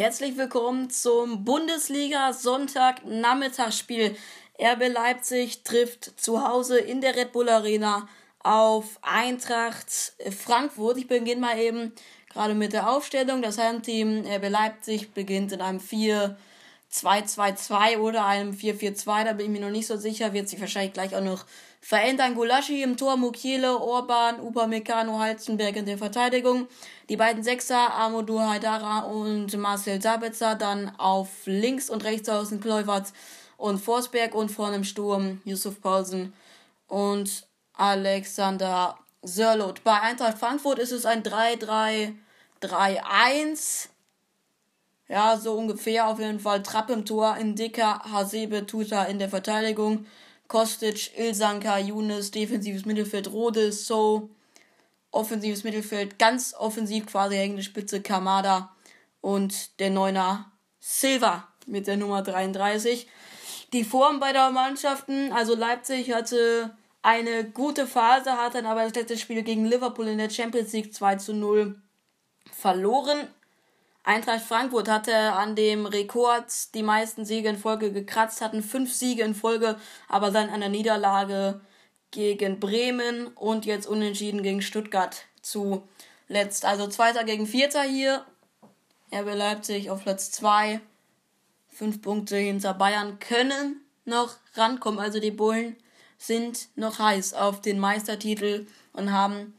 Herzlich willkommen zum Bundesliga Sonntag Nachmittagsspiel. RB Leipzig trifft zu Hause in der Red Bull Arena auf Eintracht Frankfurt. Ich beginne mal eben gerade mit der Aufstellung. Das Heimteam RB Leipzig beginnt in einem 4-2-2-2 oder einem 4-4-2. Da bin ich mir noch nicht so sicher. Wird sich wahrscheinlich gleich auch noch verändern. Gulaschi im Tor, Mukiele, Orban, Upamecano, Halzenberg in der Verteidigung. Die beiden Sechser, Amadou Haidara und Marcel Sabitzer, dann auf links und rechts außen Kleuwert und Forsberg und vorne im Sturm Yusuf Paulsen und Alexander Sörlot. Bei Eintracht Frankfurt ist es ein 3-3-3-1. Ja, so ungefähr auf jeden Fall. Trapp im Tor, Indika, Hasebe, Tuta in der Verteidigung. Kostic, Ilsanka, Younes, defensives Mittelfeld, Rode, So, offensives Mittelfeld, ganz offensiv quasi hängende Spitze, Kamada und der Neuner Silva mit der Nummer 33. Die Form bei der Mannschaften, also Leipzig hatte eine gute Phase, hat dann aber das letzte Spiel gegen Liverpool in der Champions League 2 zu 0 verloren. Eintracht Frankfurt hatte an dem Rekord die meisten Siege in Folge gekratzt, hatten fünf Siege in Folge, aber dann an der Niederlage gegen Bremen und jetzt unentschieden gegen Stuttgart zuletzt. Also Zweiter gegen Vierter hier. RB Leipzig auf Platz 2. Fünf Punkte hinter Bayern können noch rankommen. Also die Bullen sind noch heiß auf den Meistertitel und haben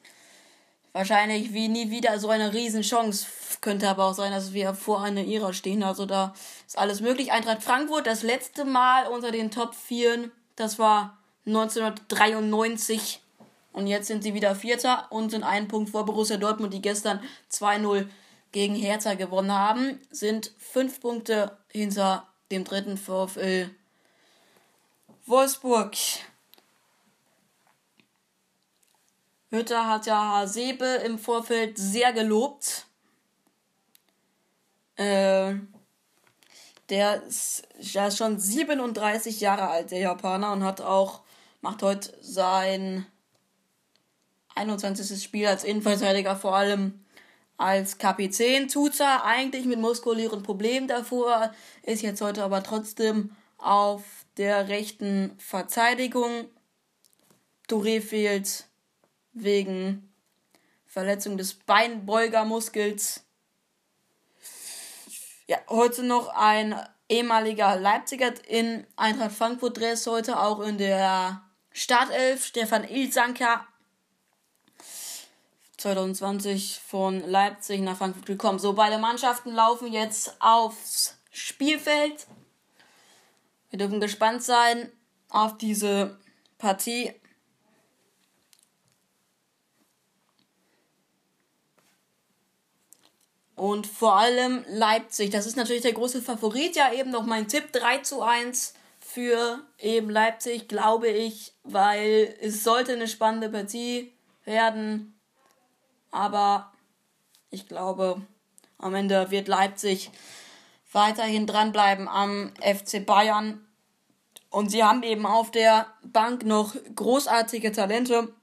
wahrscheinlich wie nie wieder so eine Riesenchance. Könnte aber auch sein, dass wir vor einer Ära stehen. Also da ist alles möglich. Eintracht Frankfurt, das letzte Mal unter den Top 4, das war 1993. Und jetzt sind sie wieder Vierter und sind einen Punkt vor Borussia Dortmund, die gestern 2-0 gegen Hertha gewonnen haben. Sind fünf Punkte hinter dem dritten VfL Wolfsburg. Hütter hat ja Hasebe im Vorfeld sehr gelobt. Äh, der ist ja schon 37 Jahre alt, der Japaner, und hat auch, macht heute sein 21. Spiel als Innenverteidiger, vor allem als Kapitän. Tut's er eigentlich mit muskulären Problemen davor, ist jetzt heute aber trotzdem auf der rechten Verteidigung. Touré fehlt wegen Verletzung des Beinbeugermuskels. Ja, heute noch ein ehemaliger Leipziger in Eintracht Frankfurt Dress, heute auch in der Startelf, Stefan Ilzanker. 2020 von Leipzig nach Frankfurt gekommen. So, beide Mannschaften laufen jetzt aufs Spielfeld. Wir dürfen gespannt sein auf diese Partie. Und vor allem Leipzig. Das ist natürlich der große Favorit. Ja, eben noch mein Tipp 3 zu 1 für eben Leipzig, glaube ich, weil es sollte eine spannende Partie werden. Aber ich glaube, am Ende wird Leipzig weiterhin dranbleiben am FC Bayern. Und sie haben eben auf der Bank noch großartige Talente.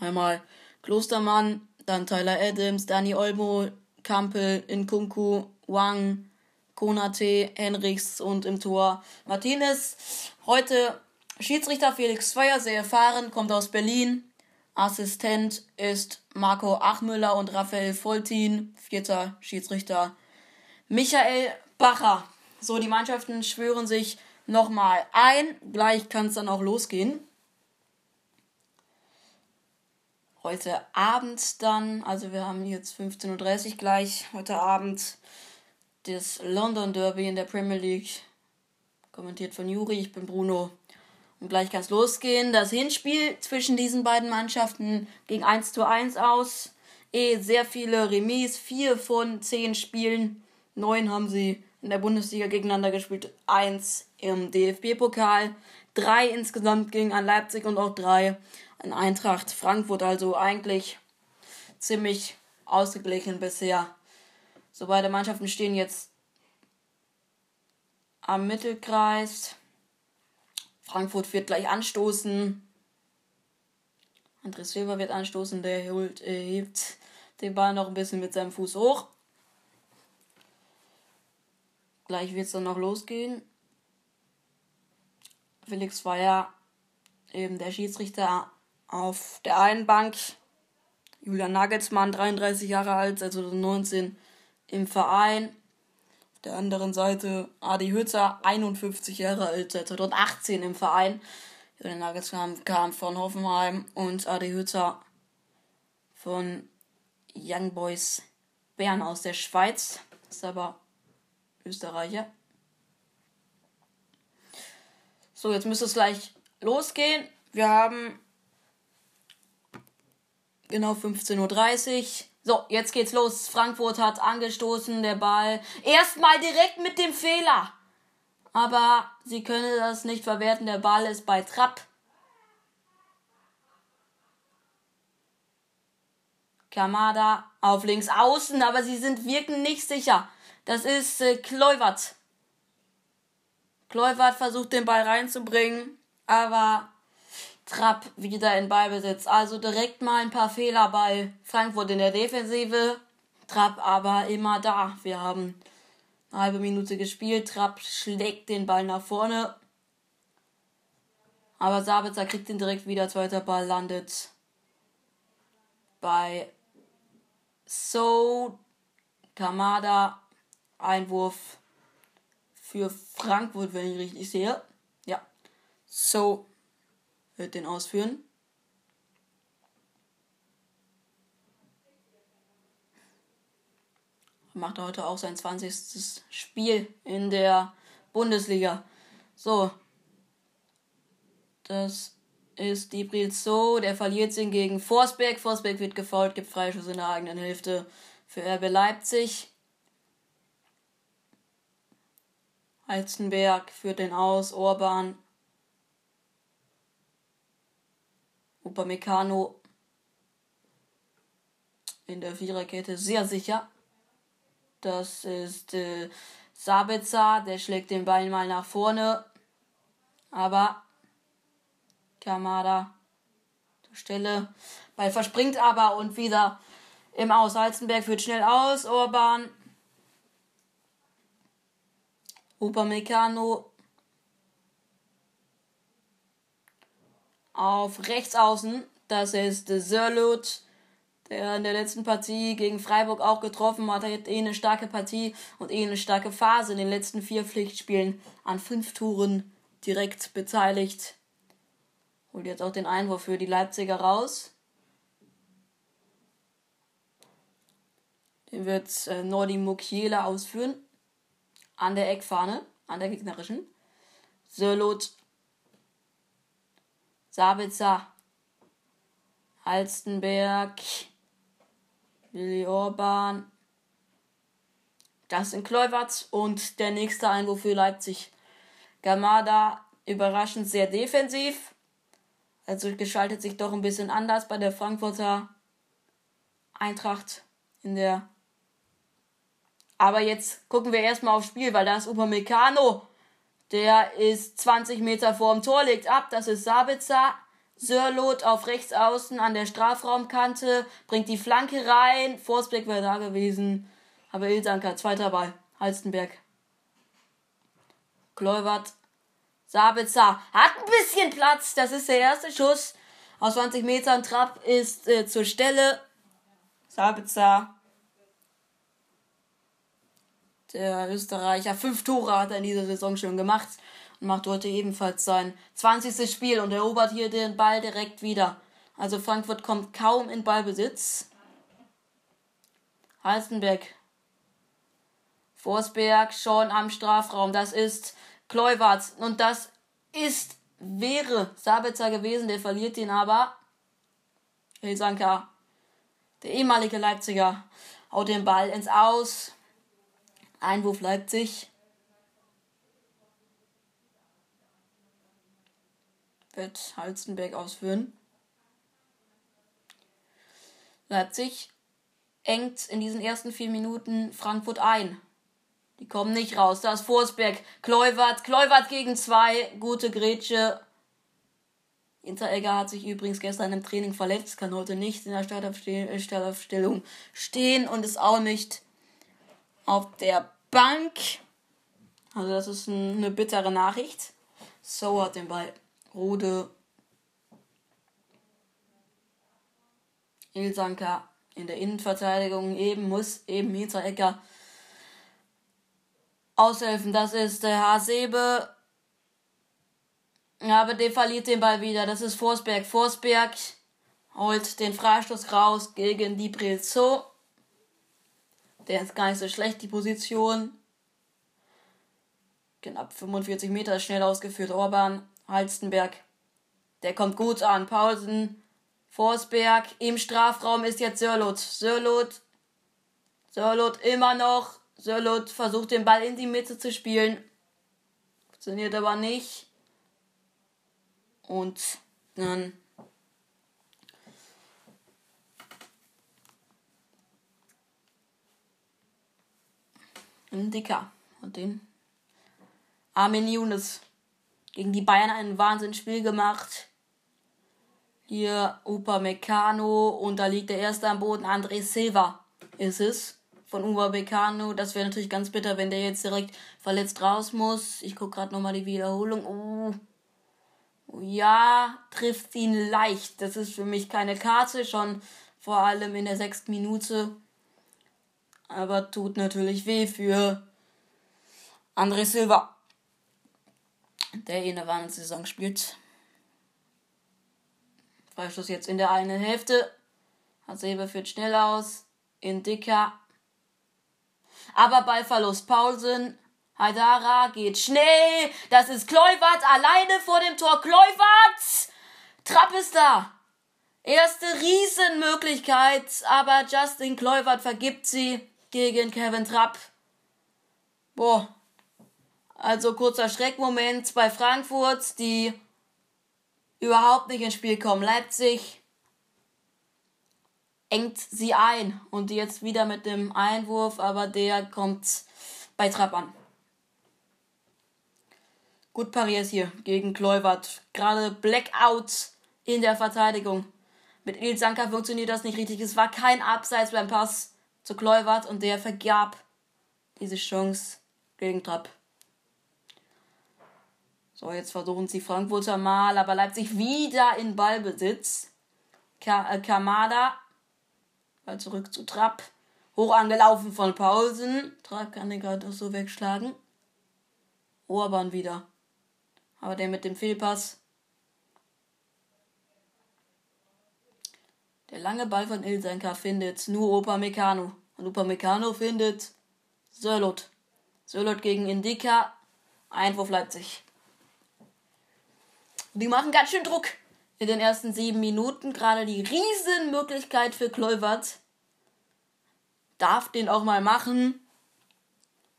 Einmal Klostermann, dann Tyler Adams, Danny Olmo, Kampel, Nkunku, Wang, Konate, Henrichs und im Tor Martinez. Heute Schiedsrichter Felix Feuer, sehr erfahren, kommt aus Berlin. Assistent ist Marco Achmüller und Raphael Voltin. Vierter Schiedsrichter Michael Bacher. So, die Mannschaften schwören sich nochmal ein. Gleich kann es dann auch losgehen. Heute Abend dann, also wir haben jetzt 15.30 Uhr gleich, heute Abend das London Derby in der Premier League, kommentiert von Juri, ich bin Bruno. Und gleich kann es losgehen. Das Hinspiel zwischen diesen beiden Mannschaften ging 1 zu 1 aus. Eh sehr viele Remis, vier von zehn Spielen. Neun haben sie in der Bundesliga gegeneinander gespielt, eins im DFB-Pokal, drei insgesamt gingen an Leipzig und auch drei in Eintracht Frankfurt also eigentlich ziemlich ausgeglichen bisher. So beide Mannschaften stehen jetzt am Mittelkreis. Frankfurt wird gleich anstoßen. André Silva wird anstoßen, der holt, äh, hebt den Ball noch ein bisschen mit seinem Fuß hoch. Gleich wird es dann noch losgehen. Felix war eben der Schiedsrichter auf der einen Bank. Julian Nagelsmann, 33 Jahre alt, seit 2019 im Verein. Auf der anderen Seite Adi Hützer, 51 Jahre alt, seit 2018 im Verein. Julian Nagelsmann kam von Hoffenheim und Adi Hützer von Young Boys Bern aus der Schweiz. Ist aber Österreicher. So, jetzt müsste es gleich losgehen. Wir haben genau 15.30 Uhr. So, jetzt geht's los. Frankfurt hat angestoßen, der Ball. Erstmal direkt mit dem Fehler. Aber sie können das nicht verwerten. Der Ball ist bei Trapp. Kamada auf links außen, aber sie sind wirken nicht sicher. Das ist äh, Kleuwert. Kleuwert versucht den Ball reinzubringen, aber Trapp wieder in Ballbesitz. Also direkt mal ein paar Fehler bei Frankfurt in der Defensive. Trapp aber immer da. Wir haben eine halbe Minute gespielt. Trapp schlägt den Ball nach vorne. Aber Sabitzer kriegt ihn direkt wieder. Zweiter Ball landet bei So Kamada Einwurf für Frankfurt, wenn ich richtig sehe. Ja. So wird den ausführen. Macht heute auch sein 20. Spiel in der Bundesliga. So. Das ist Dibril So. Der verliert ihn gegen Forsberg. Forsberg wird gefault, gibt Freischuss in der eigenen Hälfte für RB Leipzig. Halstenberg führt den aus, Orban, Upamecano in der Viererkette sehr sicher. Das ist äh, Sabitzer, der schlägt den Ball mal nach vorne. Aber Kamada zur Stelle. Ball verspringt aber und wieder im Aus. Halzenberg führt schnell aus. Orban Upamecano auf rechts außen. Das ist Sörlot, der in der letzten Partie gegen Freiburg auch getroffen hat. Er hat eh eine starke Partie und eh eine starke Phase in den letzten vier Pflichtspielen an fünf Touren direkt beteiligt. Holt jetzt auch den Einwurf für die Leipziger raus. Den wird äh, Nordi Mukiela ausführen an der Eckfahne, an der gegnerischen. Sörlot, Sabitzer, Halstenberg, Willi Orban, Justin Kleuwatz und der nächste Einwurf für Leipzig. Gamada überraschend sehr defensiv. Also geschaltet sich doch ein bisschen anders bei der Frankfurter Eintracht in der aber jetzt gucken wir erstmal aufs Spiel, weil da ist Upamecano. Der ist 20 Meter vorm Tor, legt ab. Das ist Sabitzer. Sörlot auf rechts außen an der Strafraumkante, bringt die Flanke rein. Forsberg wäre da gewesen. Aber Ilsanker, zweiter Ball. Halstenberg. Kleuwert. Sabitzer hat ein bisschen Platz. Das ist der erste Schuss. Aus 20 Metern Trapp ist äh, zur Stelle. Sabitzer der Österreicher. Fünf Tore hat er in dieser Saison schon gemacht und macht heute ebenfalls sein 20. Spiel und erobert hier den Ball direkt wieder. Also Frankfurt kommt kaum in Ballbesitz. Halstenberg. Forsberg schon am Strafraum. Das ist Kleuwart. Und das ist, wäre Sabitzer gewesen. Der verliert ihn aber. Hilsanka, der ehemalige Leipziger, haut den Ball ins Aus. Einwurf Leipzig. Wird Halstenberg ausführen. Leipzig engt in diesen ersten vier Minuten Frankfurt ein. Die kommen nicht raus. Da ist Forsberg, Kleuwert, Kleuwert gegen zwei, gute Grätsche. Hinteregger hat sich übrigens gestern im Training verletzt, kann heute nicht in der Startaufstellung stehen und ist auch nicht auf der Bank. Also das ist eine bittere Nachricht. So hat den Ball. Rode. Ilsanka in der Innenverteidigung eben muss eben Hinterecker aushelfen. Das ist der Hasebe. Aber der verliert den Ball wieder. Das ist Forsberg. Forsberg holt den Freistoß raus gegen die Brilzo. Der ist gar nicht so schlecht, die Position. Knapp 45 Meter schnell ausgeführt. Orban, Halstenberg. Der kommt gut an. Paulsen, Forsberg. Im Strafraum ist jetzt Sörlot. Sörlot. Sörlot immer noch. Sörlot versucht den Ball in die Mitte zu spielen. Funktioniert aber nicht. Und dann ein Dicker. Und den Armin Younes gegen die Bayern ein Wahnsinnsspiel gemacht. Hier Upa Meccano und da liegt der erste am Boden. André Silva ist es von Upa Meccano. Das wäre natürlich ganz bitter, wenn der jetzt direkt verletzt raus muss. Ich gucke gerade nochmal die Wiederholung. Oh. Ja, trifft ihn leicht. Das ist für mich keine Karte, schon vor allem in der sechsten Minute. Aber tut natürlich weh für André Silva, der in der Wahnsinnssaison spielt. Freistoß jetzt in der einen Hälfte. Hasebe führt schnell aus. In Dicker. Aber Ballverlust Paulsen. Haidara geht schnell. Das ist Kleuwert alleine vor dem Tor. Kleuwert! Trapp ist da. Erste Riesenmöglichkeit, aber Justin Kleuwert vergibt sie gegen Kevin Trapp. Boah. Also kurzer Schreckmoment bei Frankfurt, die überhaupt nicht ins Spiel kommen. Leipzig engt sie ein und jetzt wieder mit dem Einwurf, aber der kommt bei Trapp an. Gut pariert hier gegen Kleuwert. Gerade Blackout in der Verteidigung. Mit Ilsanka funktioniert das nicht richtig. Es war kein Abseits beim Pass zu Kleuwert und der vergab diese Chance gegen Trapp. So, jetzt versuchen sie Frankfurter mal, aber Leipzig wieder in Ballbesitz. Ka äh, Kamada, Ball zurück zu Trapp. Hoch angelaufen von Paulsen. Trapp kann den gerade so wegschlagen. Orban wieder. Aber der mit dem Fehlpass. Der lange Ball von Ilsenka findet nur Opa Meccano. Und Opa Meccano findet Sörlot. Sörlot gegen Indika. Einwurf Leipzig. die machen ganz schön Druck in den ersten sieben Minuten. Gerade die Riesenmöglichkeit für Kleuwert. Darf den auch mal machen.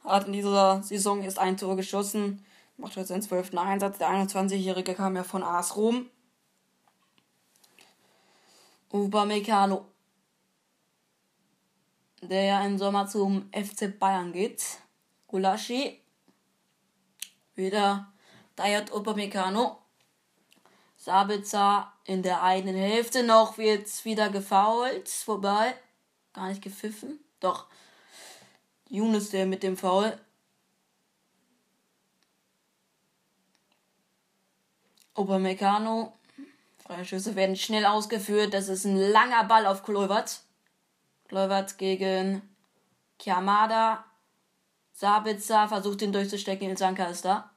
Hat in dieser Saison erst ein Tor geschossen. Macht jetzt seinen zwölften Einsatz. Der 21-Jährige kam ja von AS Rom. Upamecano, der ja im Sommer zum FC Bayern geht. Gulaschi, wieder Dayat Upamecano. Sabitzer in der eigenen Hälfte noch wird wieder gefoult. Vorbei. Gar nicht gepfiffen. Doch. Younes der mit dem Foul. Upamecano Freischüsse werden schnell ausgeführt. Das ist ein langer Ball auf Kluivert. Kluivert gegen Kiamada. Sabitzer versucht ihn durchzustecken. Ilsanka ist da.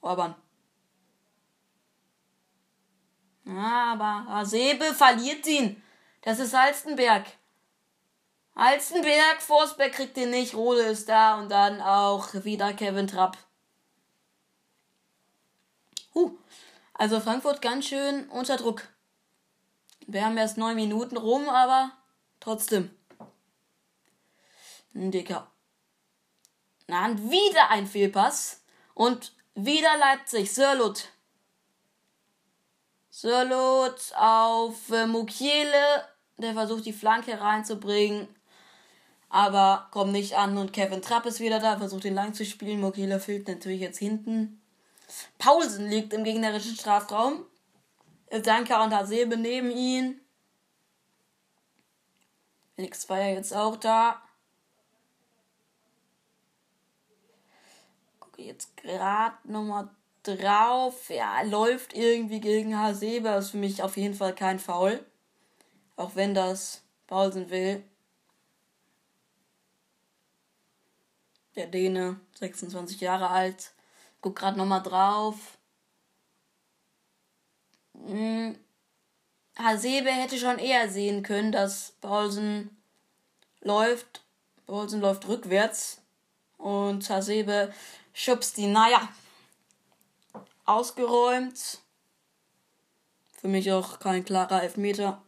Orban. Aber Hasebe verliert ihn. Das ist Halstenberg. Halstenberg, Forsberg kriegt ihn nicht, Rode ist da und dann auch wieder Kevin Trapp. Huh, also Frankfurt ganz schön unter Druck. Wir haben erst neun Minuten rum, aber trotzdem. Ein Dicker. Na, und wieder ein Fehlpass. Und wieder Leipzig. Sörlot. Sörlot auf äh, Mukiele. Der versucht die Flanke reinzubringen. Aber kommt nicht an. Und Kevin Trapp ist wieder da. Versucht ihn lang zu spielen. Mukiele fehlt natürlich jetzt hinten. Paulsen liegt im gegnerischen Strafraum. Danka und Hasebe neben ihn. Felix war ja jetzt auch da. gucke jetzt gerade nochmal drauf. Ja, läuft irgendwie gegen Hasebe. Ist für mich auf jeden Fall kein Foul. Auch wenn das Paulsen will. Der Däne, 26 Jahre alt. Guck gerade nochmal drauf. Hm. Hasebe hätte schon eher sehen können, dass Paulsen läuft. Paulsen läuft rückwärts. Und Hasebe schubst ihn. Naja. Ausgeräumt. Für mich auch kein klarer Elfmeter.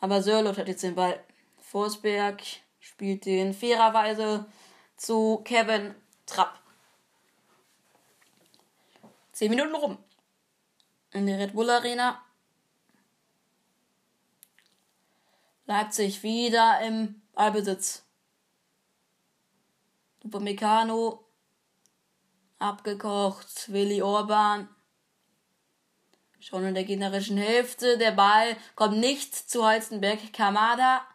Aber Sörlot hat jetzt den Ball. Forsberg spielt den fairerweise zu Kevin Trapp. Zehn Minuten rum. In der Red Bull Arena. Leipzig wieder im Ballbesitz. Upamecano abgekocht. Willi Orban schon in der gegnerischen Hälfte. Der Ball kommt nicht zu Holzenberg. Kamada.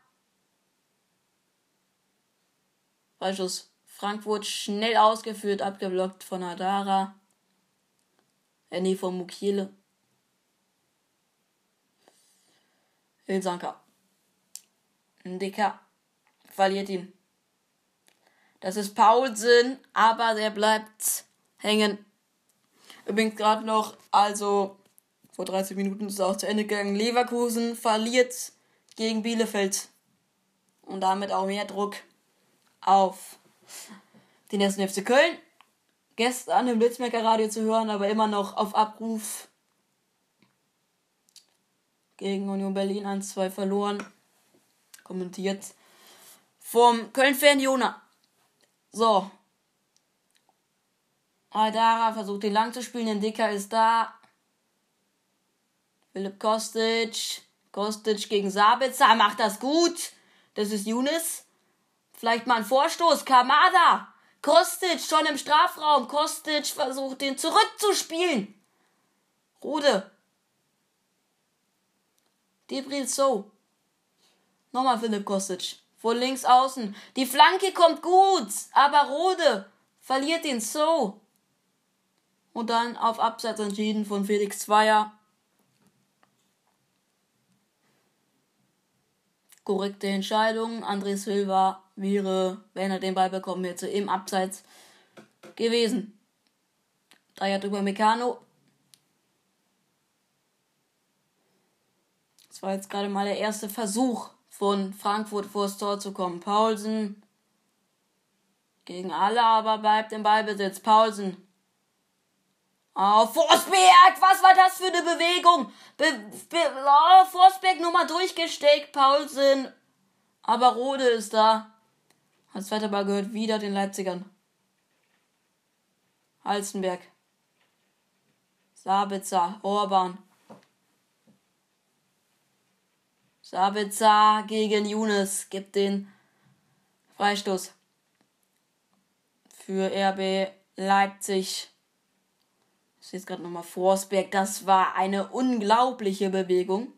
Freischuss Frankfurt schnell ausgeführt, abgeblockt von Adara. Äh, nee, von Mukiele. Ilsanka. Dicker. Verliert ihn. Das ist Paulsen, aber der bleibt hängen. Übrigens gerade noch, also vor 30 Minuten ist es auch zu Ende gegangen. Leverkusen verliert gegen Bielefeld. Und damit auch mehr Druck auf den ersten FC Köln. Gestern im Blitzmerker Radio zu hören, aber immer noch auf Abruf gegen Union Berlin 1-2 verloren. Kommentiert vom Köln-Fan Jona. So. Aldara versucht den lang zu spielen, den Dicker ist da. Philipp Kostic. Kostic gegen Sabitzer macht das gut. Das ist Younes. Vielleicht mal ein Vorstoß. Kamada. Kostic schon im Strafraum. Kostic versucht den zurückzuspielen. Rode. Debril So. Nochmal Philipp Kostic. Von links außen. Die Flanke kommt gut. Aber Rode verliert den So. Und dann auf Absatz entschieden von Felix Zweier. korrekte Entscheidung. André Silva wäre, wenn er den Ball bekommen hätte, im Abseits gewesen. Dreier drüber Meccano. Das war jetzt gerade mal der erste Versuch von Frankfurt vors Tor zu kommen. Paulsen gegen alle, aber bleibt im Ballbesitz. Paulsen Oh, Forsberg, was war das für eine Bewegung? Be Be oh, Forsberg nochmal durchgesteckt, Paulsen. Aber Rode ist da. Als zweiter Ball gehört wieder den Leipzigern. Halstenberg. Sabitzer, Orban. Sabitzer gegen Younes gibt den Freistoß für RB Leipzig. Ich sehe es gerade nochmal Forsberg. Das war eine unglaubliche Bewegung.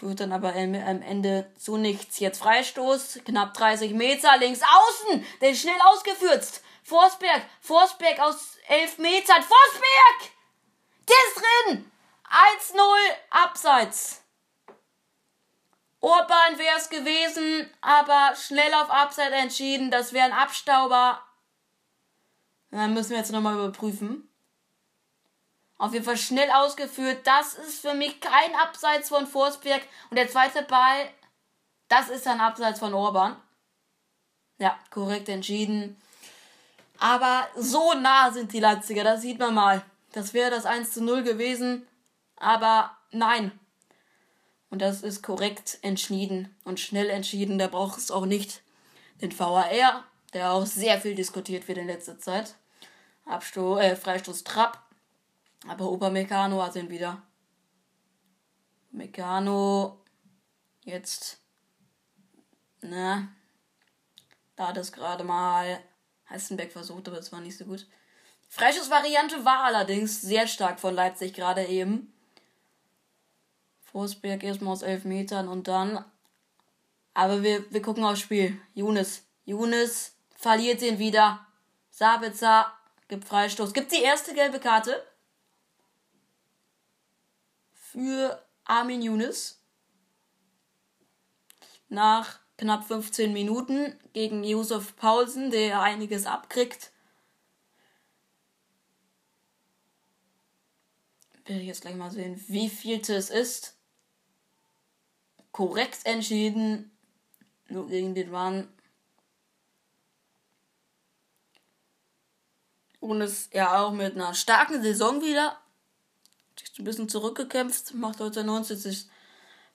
Führt dann aber am Ende zu nichts. Jetzt Freistoß, knapp 30 Meter, links außen, der ist schnell ausgeführt. Forsberg, Forsberg aus 11 Metern, Forsberg! Der ist drin! 1-0, Abseits. Urban wäre es gewesen, aber schnell auf Abseits entschieden. Das wäre ein Abstauber. Dann müssen wir jetzt nochmal überprüfen. Auf jeden Fall schnell ausgeführt. Das ist für mich kein Abseits von Forsberg. Und der zweite Ball, das ist ein Abseits von Orban. Ja, korrekt entschieden. Aber so nah sind die Leipziger, das sieht man mal. Das wäre das 1 zu 0 gewesen. Aber nein. Und das ist korrekt entschieden und schnell entschieden. Da braucht es auch nicht den VAR, der auch sehr viel diskutiert wird in letzter Zeit. Abstoß, äh, Freistoß Trapp. Aber Opa Meccano hat ihn wieder. Meccano jetzt. Na. Da hat es gerade mal Heißenberg versucht, aber es war nicht so gut. Freischussvariante war allerdings sehr stark von Leipzig gerade eben. Forsberg erstmal aus elf Metern und dann. Aber wir, wir gucken aufs Spiel. Younes. Younes verliert den wieder. Sabitzer gibt Freistoß. Gibt die erste gelbe Karte für Armin Younes. Nach knapp 15 Minuten gegen Josef Paulsen, der einiges abkriegt. Will ich jetzt gleich mal sehen, wie vielte es ist. Korrekt entschieden. Nur gegen den Mann. Und ist ja auch mit einer starken Saison wieder. Sich ein bisschen zurückgekämpft. Macht heute 90.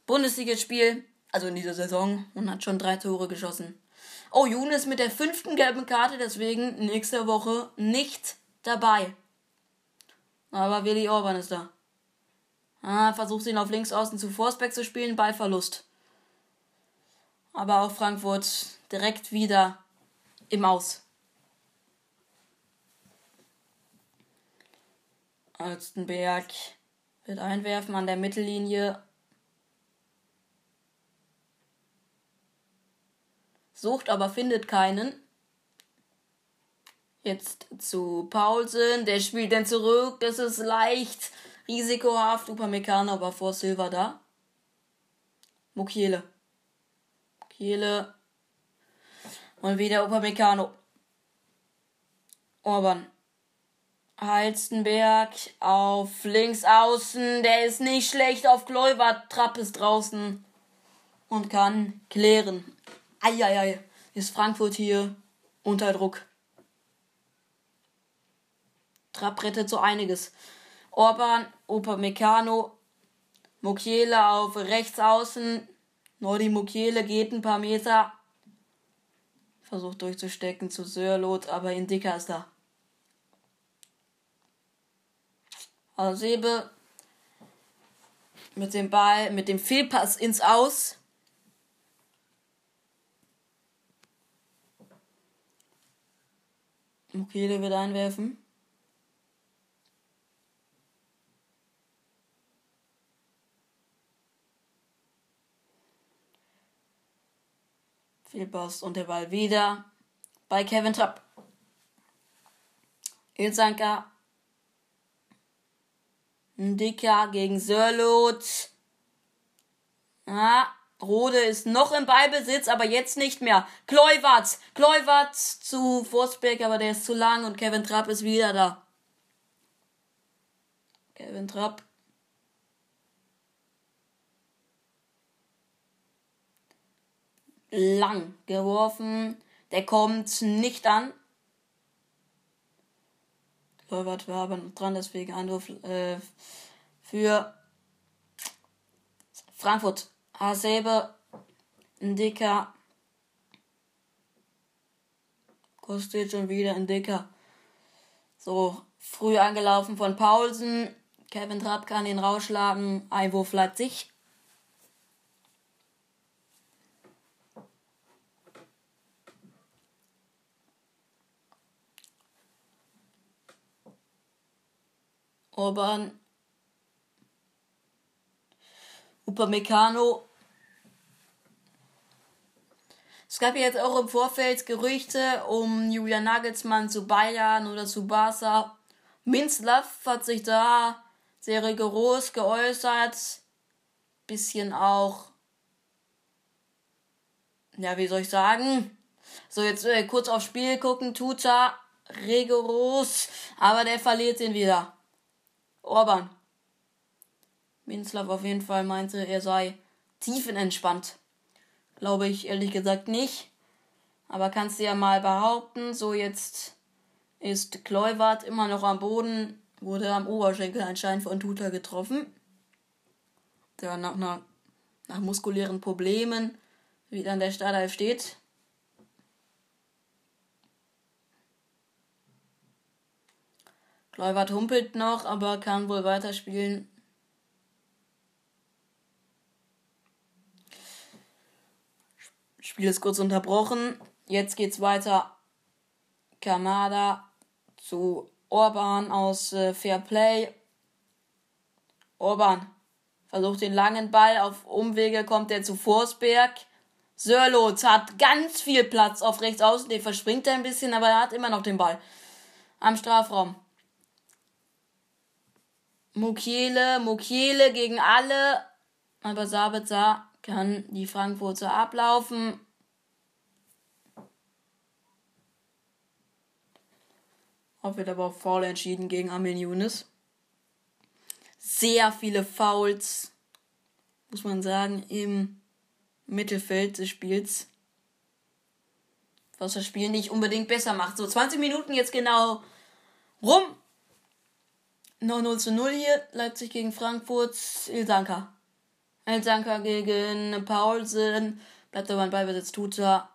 Bundesligaspiel also in dieser Saison, und hat schon drei Tore geschossen. Oh, Jun ist mit der fünften gelben Karte, deswegen nächste Woche nicht dabei. Aber Willi Orban ist da. Ah, versucht ihn auf links außen zu Forsberg zu spielen, Ballverlust. Aber auch Frankfurt direkt wieder im Aus. Alstenberg wird einwerfen an der Mittellinie. sucht, aber findet keinen. Jetzt zu Paulsen, der spielt dann zurück, das ist leicht risikohaft, Upamecano aber vor Silva da. Mukiele. Mukiele. Und wieder Upamecano. Orban. Halstenberg auf links außen, der ist nicht schlecht auf Kleuber, Trapp ist draußen und kann klären. Eieiei, ist Frankfurt hier unter Druck. Trapp rettet so einiges. Orban, Upamecano, Mukiele auf rechts außen. Nordi Mukiele geht ein paar Meter. Versucht durchzustecken zu Sörlot, aber Indika ist da. Alsebe mit dem Ball, mit dem Fehlpass ins Aus. Der wird einwerfen. Fehlpass und der Ball wieder bei Kevin Trapp. Ilsanka. Dicker gegen Sörlot. Ah, Rode ist noch im Ballbesitz, aber jetzt nicht mehr. Kleuwart, Kleuwart zu Forsberg, aber der ist zu lang und Kevin Trapp ist wieder da. Kevin Trapp. Lang geworfen. Der kommt nicht an. Kleuwart war aber noch dran, deswegen Anruf äh, für Frankfurt. Hasebe, Ndika, Kostic und wieder Ndika. So, früh angelaufen von Paulsen. Kevin Trapp kann ihn rausschlagen. Einwurf Leipzig. Orban Upamecano. Es gab ja jetzt auch im Vorfeld Gerüchte um Julian Nagelsmann zu Bayern oder zu Barca. Minzlaff hat sich da sehr rigoros geäußert. Bisschen auch, ja, wie soll ich sagen? So, jetzt äh, kurz aufs Spiel gucken, tut er rigoros, aber der verliert ihn wieder. Orban. Minzlaff auf jeden Fall meinte, er sei tiefenentspannt. Glaube ich ehrlich gesagt nicht. Aber kannst du ja mal behaupten, so jetzt ist Kleuwart immer noch am Boden, wurde am Oberschenkel anscheinend von Tuta getroffen. Der nach, nach, nach muskulären Problemen wieder an der Startelf steht. Kleuwart humpelt noch, aber kann wohl weiterspielen. Spiel ist kurz unterbrochen. Jetzt geht's weiter. Kamada zu Orban aus äh, Fair Play. Orban versucht den langen Ball. Auf Umwege kommt er zu Forsberg. Sörlot hat ganz viel Platz auf rechts außen, den verspringt er ein bisschen, aber er hat immer noch den Ball. Am Strafraum. Mukiele, Mukiele gegen alle. Aber Sabitzer kann die Frankfurter ablaufen. Auch wird aber auch faul entschieden gegen Armin Younes. Sehr viele Fouls, muss man sagen, im Mittelfeld des Spiels. Was das Spiel nicht unbedingt besser macht. So, 20 Minuten jetzt genau rum. Noch 0 zu 0 hier. Leipzig gegen Frankfurt. Ilsanka. Ilsanka gegen Paulsen. Bleibt aber ein Ballbesitz. Tuta.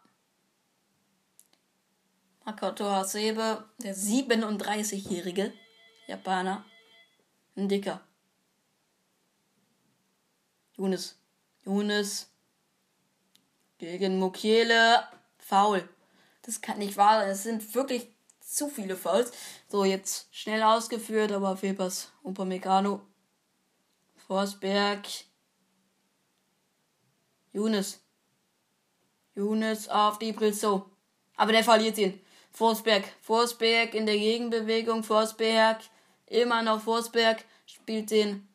Makoto Hasebe. Der 37-jährige Japaner. Ein Dicker. Younes. Younes gegen Mukiele. Foul. Das kann nicht wahr sein. Es sind wirklich zu viele Fouls. So, jetzt schnell ausgeführt, aber Fehlpass. Upamecano. Forsberg. Younes. Younes auf die Brilzo. Aber der verliert ihn. Forsberg. Forsberg in der Gegenbewegung. Forsberg. Immer noch Forsberg. Spielt den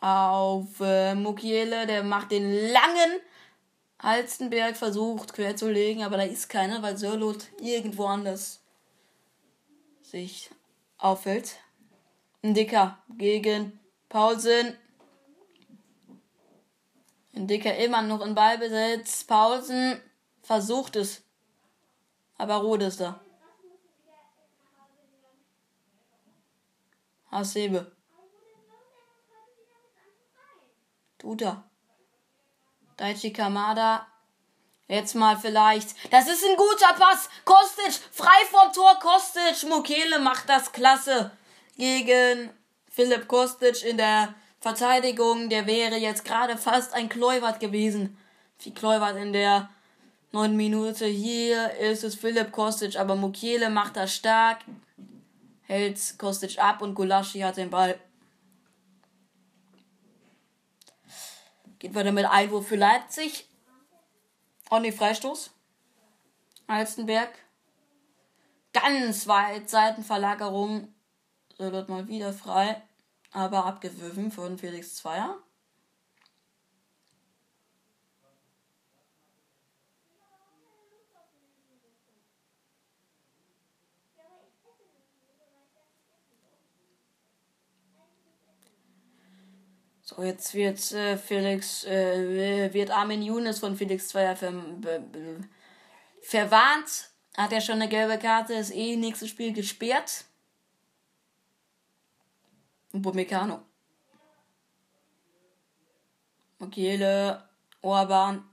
auf äh, Mukiele. Der macht den langen Halstenberg versucht quer zu legen, aber da ist keiner, weil Sörlot irgendwo anders sich auffällt. Ein Dicker gegen Paulsen. Dicker immer noch in Ballbesitz. Paulsen versucht es. Aber Rode ist da. Hasebe. Tut er. Daichi Kamada. Jetzt mal vielleicht. Das ist ein guter Pass. Kostic, frei vom Tor. Kostic. Mukele macht das klasse. Gegen Philipp Kostic in der Verteidigung. Der wäre jetzt gerade fast ein Kleuwert gewesen. Wie Kleuwert in der neunten Minute. Hier ist es Philipp Kostic, aber Mukele macht das stark. Hält Kostic ab und Gulaschi hat den Ball. Geht weiter mit Einwurf für Leipzig. Und die Freistoß. Alstenberg. Ganz weit Seitenverlagerung. So wird mal wieder frei. Aber abgewürfen von Felix Zweier. So, jetzt wird äh, Felix, äh, wird Armin Younes von Felix Zweier ver verwarnt. Hat er schon eine gelbe Karte, ist eh nächstes Spiel gesperrt. Upamecano. Mukiele, Orban.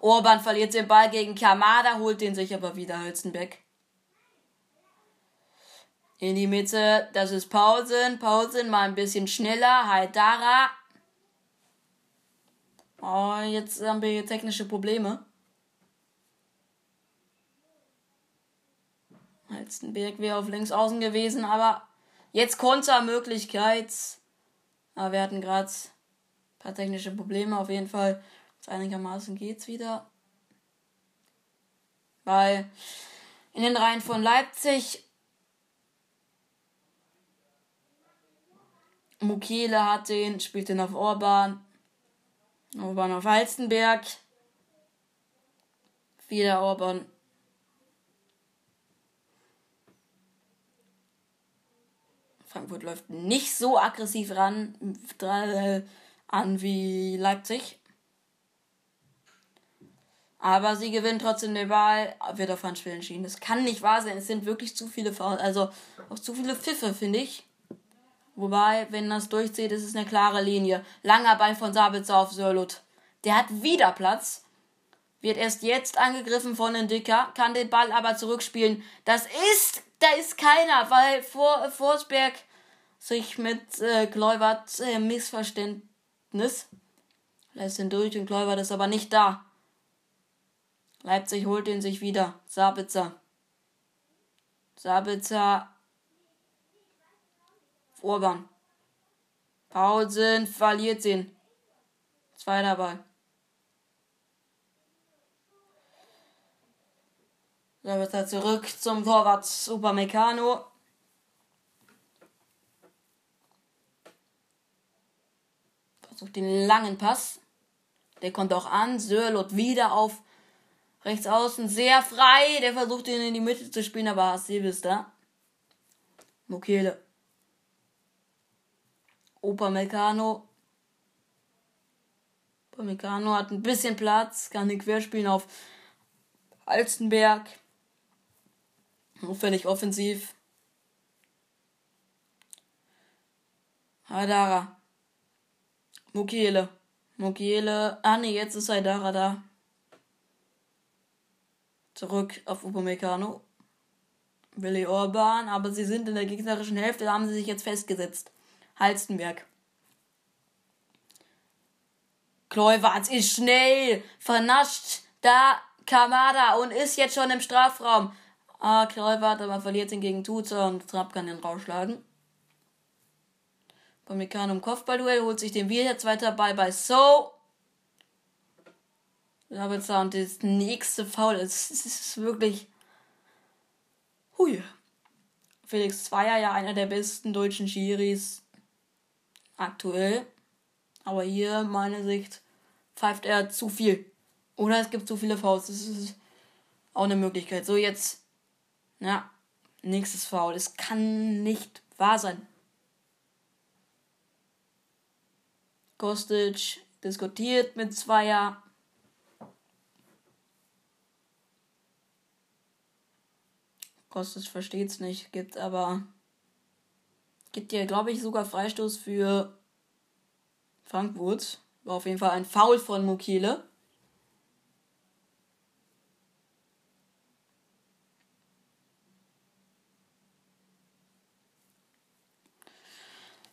Orban verliert den Ball gegen Kamada, holt den sich aber wieder Hölzenbeck. In die Mitte, das ist Pausen. Pausen mal ein bisschen schneller. Haidara. Oh, jetzt haben wir hier technische Probleme. Halstenberg wäre auf links außen gewesen, aber jetzt Kontermöglichkeit. Aber wir hatten gerade ein paar technische Probleme. Auf jeden Fall einigermaßen geht's wieder. Weil in den Reihen von Leipzig Mukiele hat den, spielt den auf Orban. Orban auf Halstenberg. Wieder Orban. Frankfurt läuft nicht so aggressiv ran äh, an wie Leipzig. Aber sie gewinnen trotzdem den Ball, wird auf Handspiel entschieden. Das kann nicht wahr sein. Es sind wirklich zu viele Fouls, also auch zu viele Pfiffe, finde ich. Wobei, wenn das durchzieht, ist es eine klare Linie. Langer Ball von Sabitzer auf Sörlut. Der hat wieder Platz. Wird erst jetzt angegriffen von den Dicker, kann den Ball aber zurückspielen. Das ist, da ist keiner, weil Vor, Forsberg sich mit äh, Kleuwert äh, Missverständnis lässt ihn durch und Kleuwert ist aber nicht da. Leipzig holt ihn sich wieder. Sabitzer. Sabitzer Orban. Paulsen verliert ihn. Zweiter Ball. Da wird er zurück zum Torwart Supermecano. Versucht den langen Pass. Der kommt auch an. Sörlot wieder auf rechts außen. Sehr frei. Der versucht ihn in die Mitte zu spielen, aber Hasebe ist da. Mokele. Opa Meccano. Opa Meccano hat ein bisschen Platz, kann den Querspielen auf Alstenberg. Auffällig offensiv. Hadara. Mukiele. Mukiele. Ah ne, jetzt ist Haidara da. Zurück auf Upamecano. Willi Orban, aber sie sind in der gegnerischen Hälfte, da haben sie sich jetzt festgesetzt. Halstenberg. Kleuwarz ist schnell, vernascht da Kamada und ist jetzt schon im Strafraum. Ah, Kleuwart, aber verliert hingegen Tuzer und Trapp kann den rausschlagen. Pamecano im Kopfballduell holt sich den wieder zweiter Ball bei So. Sabitzer und das nächste Foul. Es ist wirklich. Hui. Felix Zweier, ja einer der besten deutschen Schiris aktuell. Aber hier, meine Sicht, pfeift er zu viel. Oder es gibt zu viele Fouls. Das ist auch eine Möglichkeit. So, jetzt. Ja, nächstes Foul. Es kann nicht wahr sein. Kostic diskutiert mit Zweier. Kostic versteht's nicht, gibt aber gibt ja, glaube ich, sogar Freistoß für Frankfurt. War auf jeden Fall ein Foul von Mukile.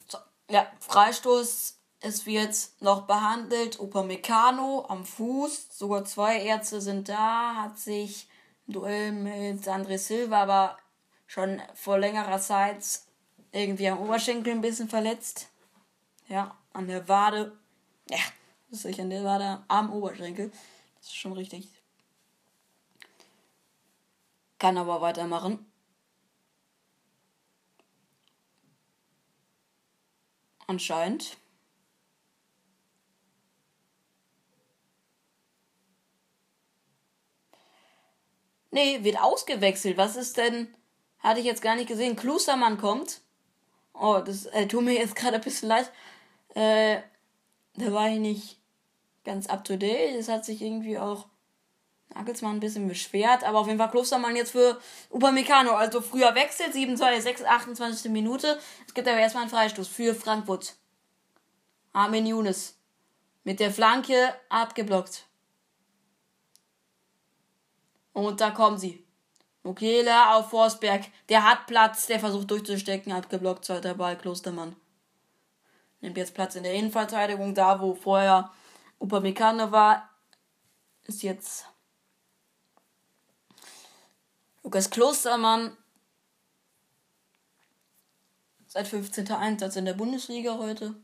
So, ja, Freistoß es wird noch behandelt. Upamecano am Fuß. Sogar zwei Ärzte sind da. Hat sich im Duell mit André Silva aber schon vor längerer Zeit irgendwie am Oberschenkel ein bisschen verletzt. Ja, an der Wade. Ja, das ist nicht an der Wade, am Oberschenkel. Das ist schon richtig. Kann aber weitermachen. Anscheinend. Nee, wird ausgewechselt. Was ist denn? Hatte ich jetzt gar nicht gesehen. Klustermann kommt. Oh, das äh, tut mir jetzt gerade ein bisschen leid. Äh, da war ich nicht ganz up to date. Das hat sich irgendwie auch Nagelsmann ein bisschen beschwert. Aber auf jeden Fall Klostermann jetzt für Upamecano. Also früher wechselt. 27, 28. Minute. Es gibt aber erstmal einen Freistoß für Frankfurt. Armin Younes. Mit der Flanke abgeblockt. Und da kommen sie. Mukele auf Forsberg. Der hat Platz. Der versucht durchzustecken. Abgeblockt. Zweiter Ball. Klostermann. Nimmt jetzt Platz in der Innenverteidigung. Da, wo vorher Upamecano war, ist jetzt Lukas Klostermann. Seit 15. Einsatz in der Bundesliga heute.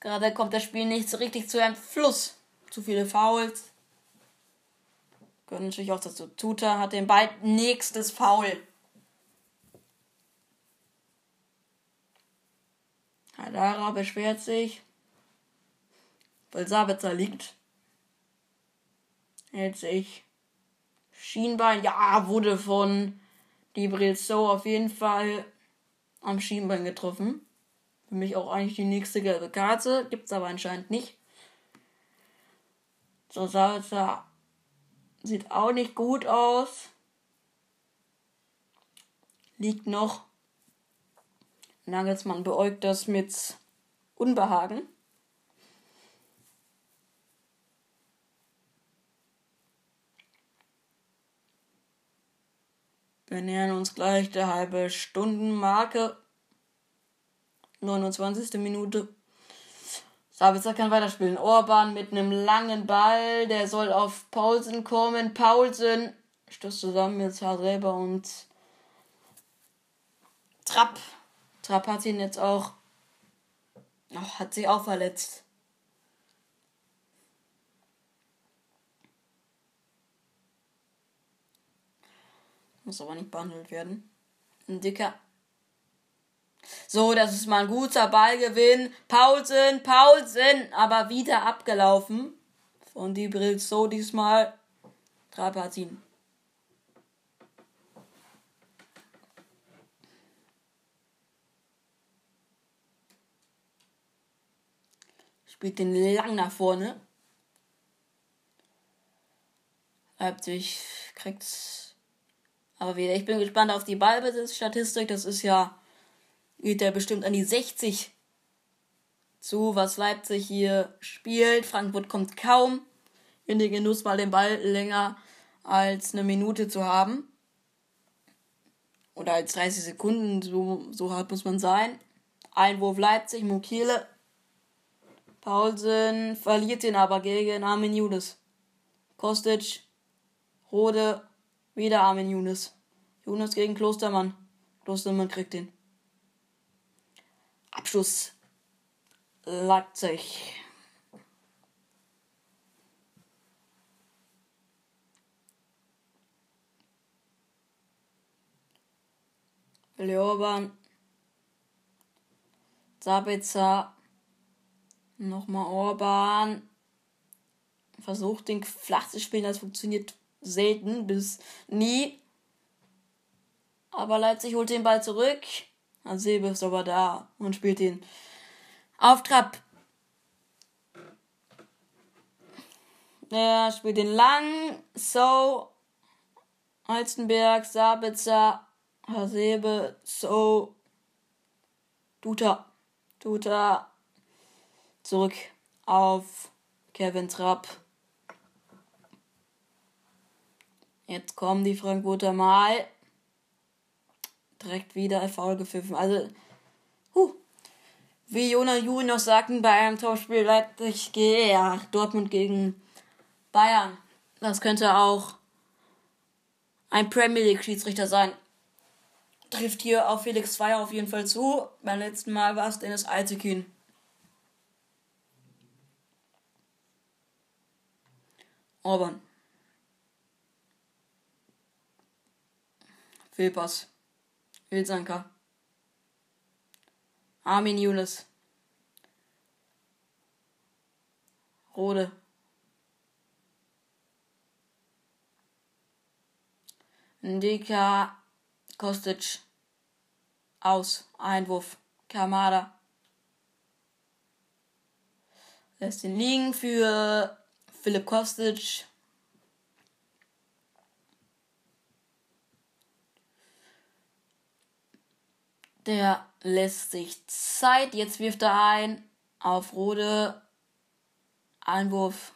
Gerade kommt das Spiel nicht so richtig zu einem Fluss. Zu viele Fouls. Gehört natürlich auch dazu. Tuta hat den Ball nächstes Foul. Hadara beschwert sich, weil Sabitzer liegt. Hält sich. Schienbein, ja, wurde von Dibril So auf jeden Fall am Schienbein getroffen. Für mich auch eigentlich die nächste gelbe Karte. Gibt's aber anscheinend nicht. So, Sabitzer Sieht auch nicht gut aus. Liegt noch. Nagelsmann beäugt das mit Unbehagen. Wir nähern uns gleich der halbe Stundenmarke. 29. Minute. Sabitzer kann weiterspielen. Orban mit einem langen Ball. Der soll auf Paulsen kommen. Paulsen stößt zusammen mit selber und Trapp. Trapp hat ihn jetzt auch Oh, hat sich auch verletzt. Muss aber nicht behandelt werden. Ein dicker. So, das ist mal ein guter Ballgewinn. Paulsen, Paulsen, aber wieder abgelaufen. Von die Brill so diesmal. Drei Partien. Spielt den lang nach vorne. Leipzig kriegt's. Aber wieder, ich bin gespannt auf die Ballbesitzstatistik. Das ist ja, geht ja bestimmt an die 60 zu, was Leipzig hier spielt. Frankfurt kommt kaum in den Genuss, mal den Ball länger als eine Minute zu haben. Oder als 30 Sekunden, so, so hart muss man sein. Einwurf Leipzig, Mukiele Paulsen verliert den aber gegen Armin Younes. Kostic, Rode, wieder Armin Younes. Younes gegen Klostermann. Klostermann kriegt den. Abschluss. Leipzig. Leoban. Sabitzer Nochmal Orban. Versucht den flach zu spielen, das funktioniert selten bis nie. Aber Leipzig holt den Ball zurück. Hasebe ist aber da und spielt ihn auf Trab. Er spielt den lang. So. Halstenberg, Sabitzer, Hasebe, So. Duta. Duta zurück auf Kevin Trapp. Jetzt kommen die Frankfurter mal. Direkt wieder faul gepfiffen. Also, huh. Wie Jona Juri noch sagten bei einem Topspiel Leipzig ja, Dortmund gegen Bayern. Das könnte auch ein Premier League Schiedsrichter sein. Trifft hier auf Felix Zweier auf jeden Fall zu. Beim letzten Mal war es Dennis Altekin. Orban. Filpas. Ilsanka. Armin Younes. Rode. Ndika Kostic. Aus. Einwurf. Kamada. Lässt ihn liegen für Philipp Kostic. Der lässt sich Zeit. Jetzt wirft er ein auf Rode. Einwurf.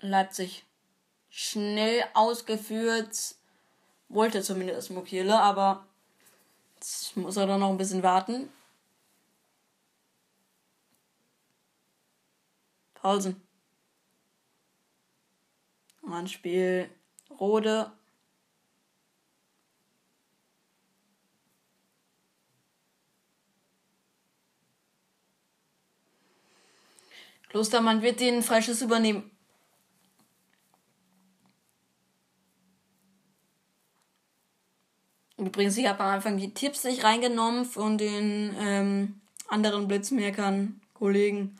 Leipzig. Schnell ausgeführt. Wollte zumindest Mukiele, aber jetzt muss er doch noch ein bisschen warten. Paulsen. Anspiel Rode. Klostermann wird den Freischuss übernehmen. Übrigens, ich habe am Anfang die Tipps nicht reingenommen von den ähm, anderen Blitzmerkern, Kollegen,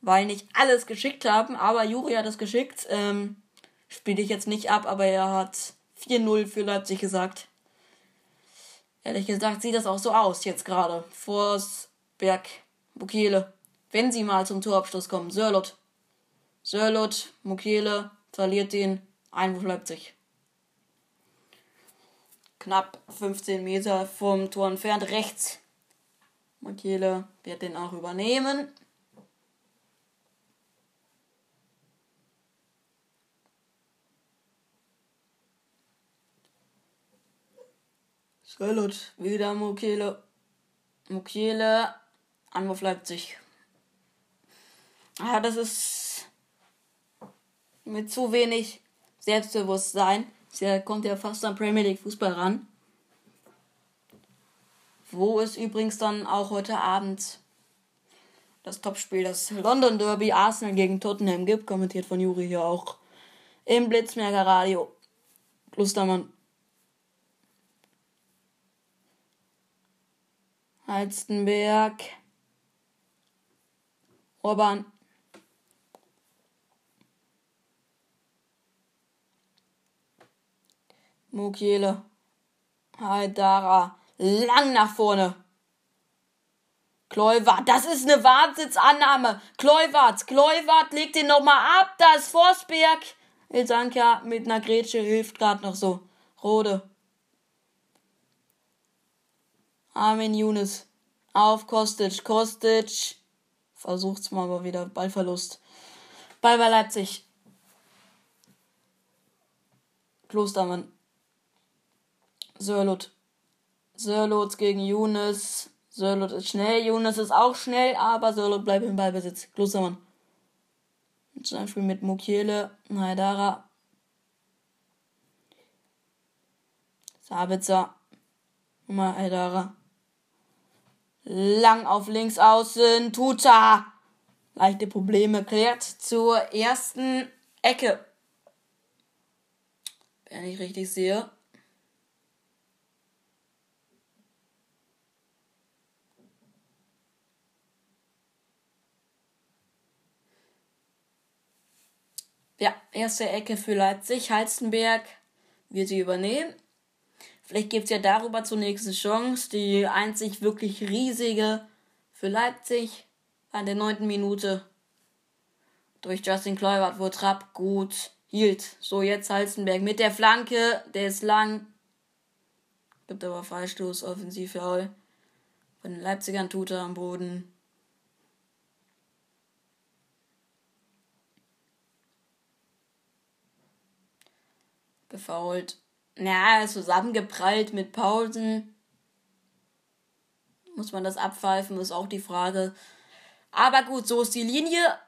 weil nicht alles geschickt haben, aber Juri hat es geschickt. Ähm, spiele ich jetzt nicht ab, aber er hat 4-0 für Leipzig gesagt. Ehrlich gesagt sieht das auch so aus jetzt gerade. Forsberg, Bukele. Wenn sie mal zum Torabschluss kommen. Sörlot. Sörlot, Mukele, verliert den. Einwurf Leipzig. Knapp 15 Meter vom Tor entfernt. Rechts. Mukele wird den auch übernehmen. Skelet, wieder Mokele. Mokele, Anwurf Leipzig. Ah, das ist mit zu wenig Selbstbewusstsein. Der kommt ja fast am Premier League Fußball ran. Wo es übrigens dann auch heute Abend das Topspiel, das London Derby Arsenal gegen Tottenham gibt, kommentiert von Juri hier auch im Blitzmerker Radio. Klustermann. Halstenberg. Orban. Mukiele. Haidara. Lang nach vorne. Kleuwart, das ist eine Wahnsinnsannahme. Kleuwart, Kleuwart legt den nochmal ab. Da ist Forsberg. Ilsanka mit einer Grätsche hilft gerade noch so. Rode. Armin Younes. Auf Kostic. Kostic. Versucht's mal aber wieder. Ballverlust. Ball bei Leipzig. Klostermann. Sörlot. Sörlot gegen Younes. Sörlot ist schnell. Younes ist auch schnell, aber Sörlot bleibt im Ballbesitz. Klostermann. Zum Beispiel mit Mukiele, Haidara, Sabitzer, Nummer Haidara. Lang auf links außen, Tuta. Leichte Probleme klärt zur ersten Ecke. Wenn ich richtig sehe. Ja, erste Ecke für Leipzig. Halstenberg wird sie übernehmen. Vielleicht gibt es ja darüber zunächst eine Chance. Die einzig wirklich riesige für Leipzig an der neunten Minute durch Justin Kluivert, wo Trapp gut hielt. So, jetzt Halstenberg mit der Flanke. Der ist lang. Gibt aber Freistoß, Offensivfoul. Von den Leipzigern tut er am Boden. Gefault. Ja, zusammengeprallt mit Pausen. Muss man das abpfeifen, ist auch die Frage. Aber gut, so ist die Linie.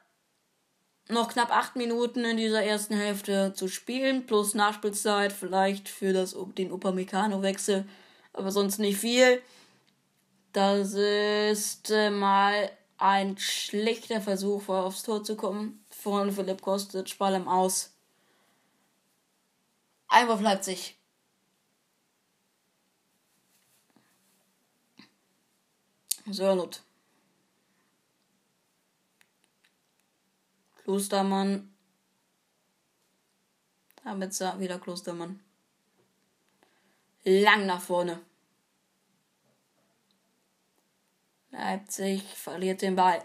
Noch knapp acht Minuten in dieser ersten Hälfte zu spielen, plus Nachspielzeit, vielleicht für das, den Upamecano-Wechsel, aber sonst nicht viel. Das ist äh, mal ein schlechter Versuch, aufs Tor zu kommen. Von Philipp Kostic, Ball im Aus. Einwurf Leipzig. Sörlot. Klostermann. Damit wieder Klostermann. Lang nach vorne. Leipzig verliert den Ball.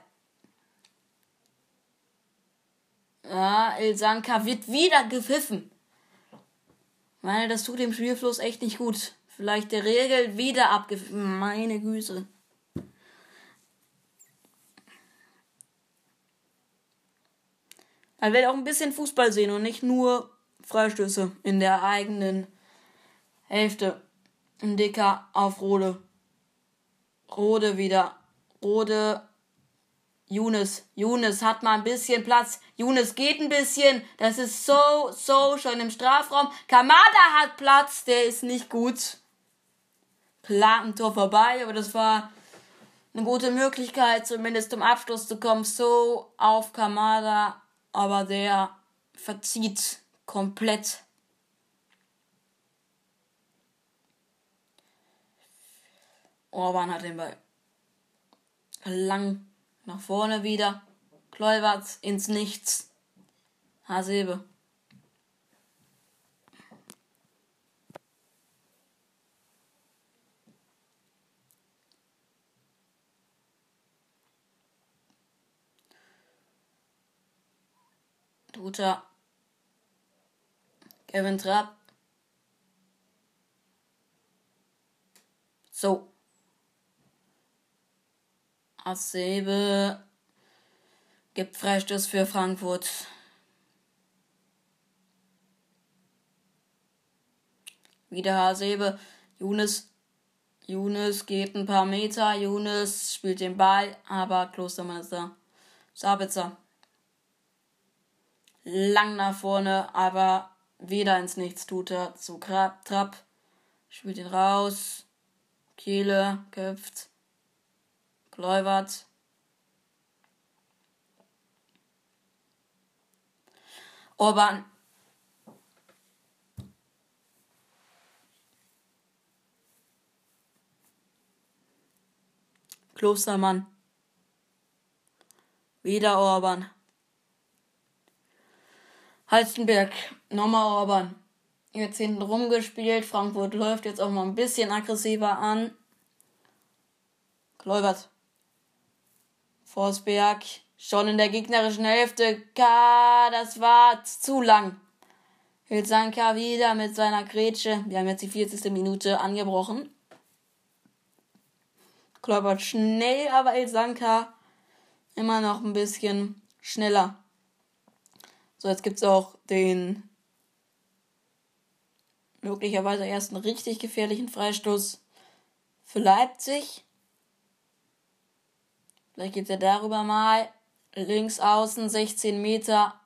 Ja, Ilsanka wird wieder gepfiffen meine, das tut dem Spielfluss echt nicht gut. Vielleicht der Regel wieder abgeführt. Meine Güte. Man will auch ein bisschen Fußball sehen und nicht nur Freistöße in der eigenen Hälfte. Ein Dicker auf Rode. Rode wieder. Rode Younes, Younes hat mal ein bisschen Platz. Younes geht ein bisschen. Das ist so, so schon im Strafraum. Kamada hat Platz. Der ist nicht gut. Tor vorbei, aber das war eine gute Möglichkeit, zumindest zum Abschluss zu kommen. So auf Kamada, aber der verzieht komplett. Orban hat den Ball lang nach vorne wieder. Kleuberts ins Nichts. Hasebe. Duta. Kevin Trapp. So. Hasebe gibt Freistoß für Frankfurt. Wieder Hasebe. Younes. Younes geht ein paar Meter. Younes spielt den Ball, aber Klostermann ist da. Sabitzer. Lang nach vorne, aber wieder ins Nichts tut er. Zu Trapp. Spielt ihn raus. Kehle köpft. Kluivert. Orban. Klostermann. Wieder Orban. Halstenberg. Nochmal Orban. Jetzt hinten rumgespielt. Frankfurt läuft jetzt auch mal ein bisschen aggressiver an. Läubert. Forsberg. Schon in der gegnerischen Hälfte. Ka, das war zu lang. Hilsanka wieder mit seiner Grätsche. Wir haben jetzt die 40. Minute angebrochen. Kleubert schnell, aber Ilsanka immer noch ein bisschen schneller. So, jetzt gibt es auch den möglicherweise ersten richtig gefährlichen Freistoß für Leipzig. Vielleicht geht ja darüber mal. Links außen 16 Meter.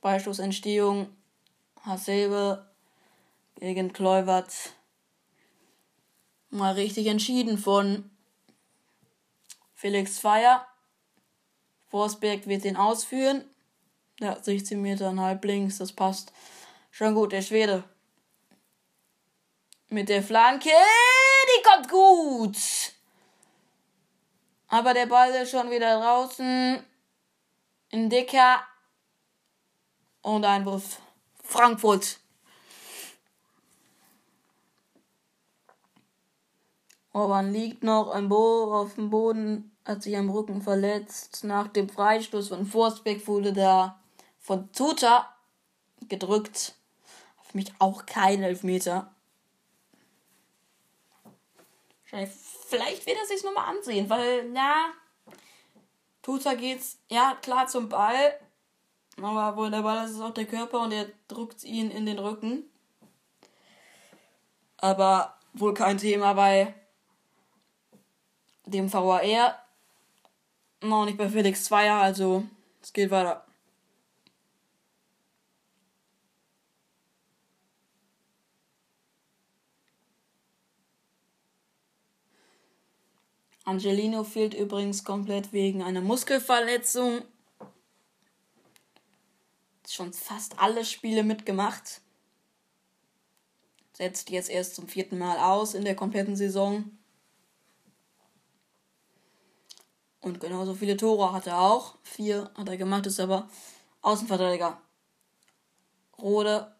Beistoßentstehung. Hasebe gegen Kleubert. Mal richtig entschieden von Felix Feier. Forsberg wird den ausführen. Ja, 16 Meter und halb links, das passt. Schon gut, der Schwede. Mit der Flanke, die kommt gut. Aber der Ball ist schon wieder draußen. In Dicker. Und Einwurf. Frankfurt. Orban liegt noch auf dem Boden, hat sich am Rücken verletzt. Nach dem Freistoß von Forsbeck wurde da von Tuta gedrückt. Für mich auch kein Elfmeter. Vielleicht wird er sich nochmal ansehen, weil, na, Tuta geht's, ja, klar zum Ball. Aber wohl der Ball ist, ist auch der Körper und er drückt ihn in den Rücken. Aber wohl kein Thema bei dem VAR. Noch nicht bei Felix Zweier, also es geht weiter. Angelino fehlt übrigens komplett wegen einer Muskelverletzung. Schon fast alle Spiele mitgemacht. Setzt jetzt erst zum vierten Mal aus in der kompletten Saison. Und genauso viele Tore hat er auch. Vier hat er gemacht, ist aber Außenverteidiger. Rode,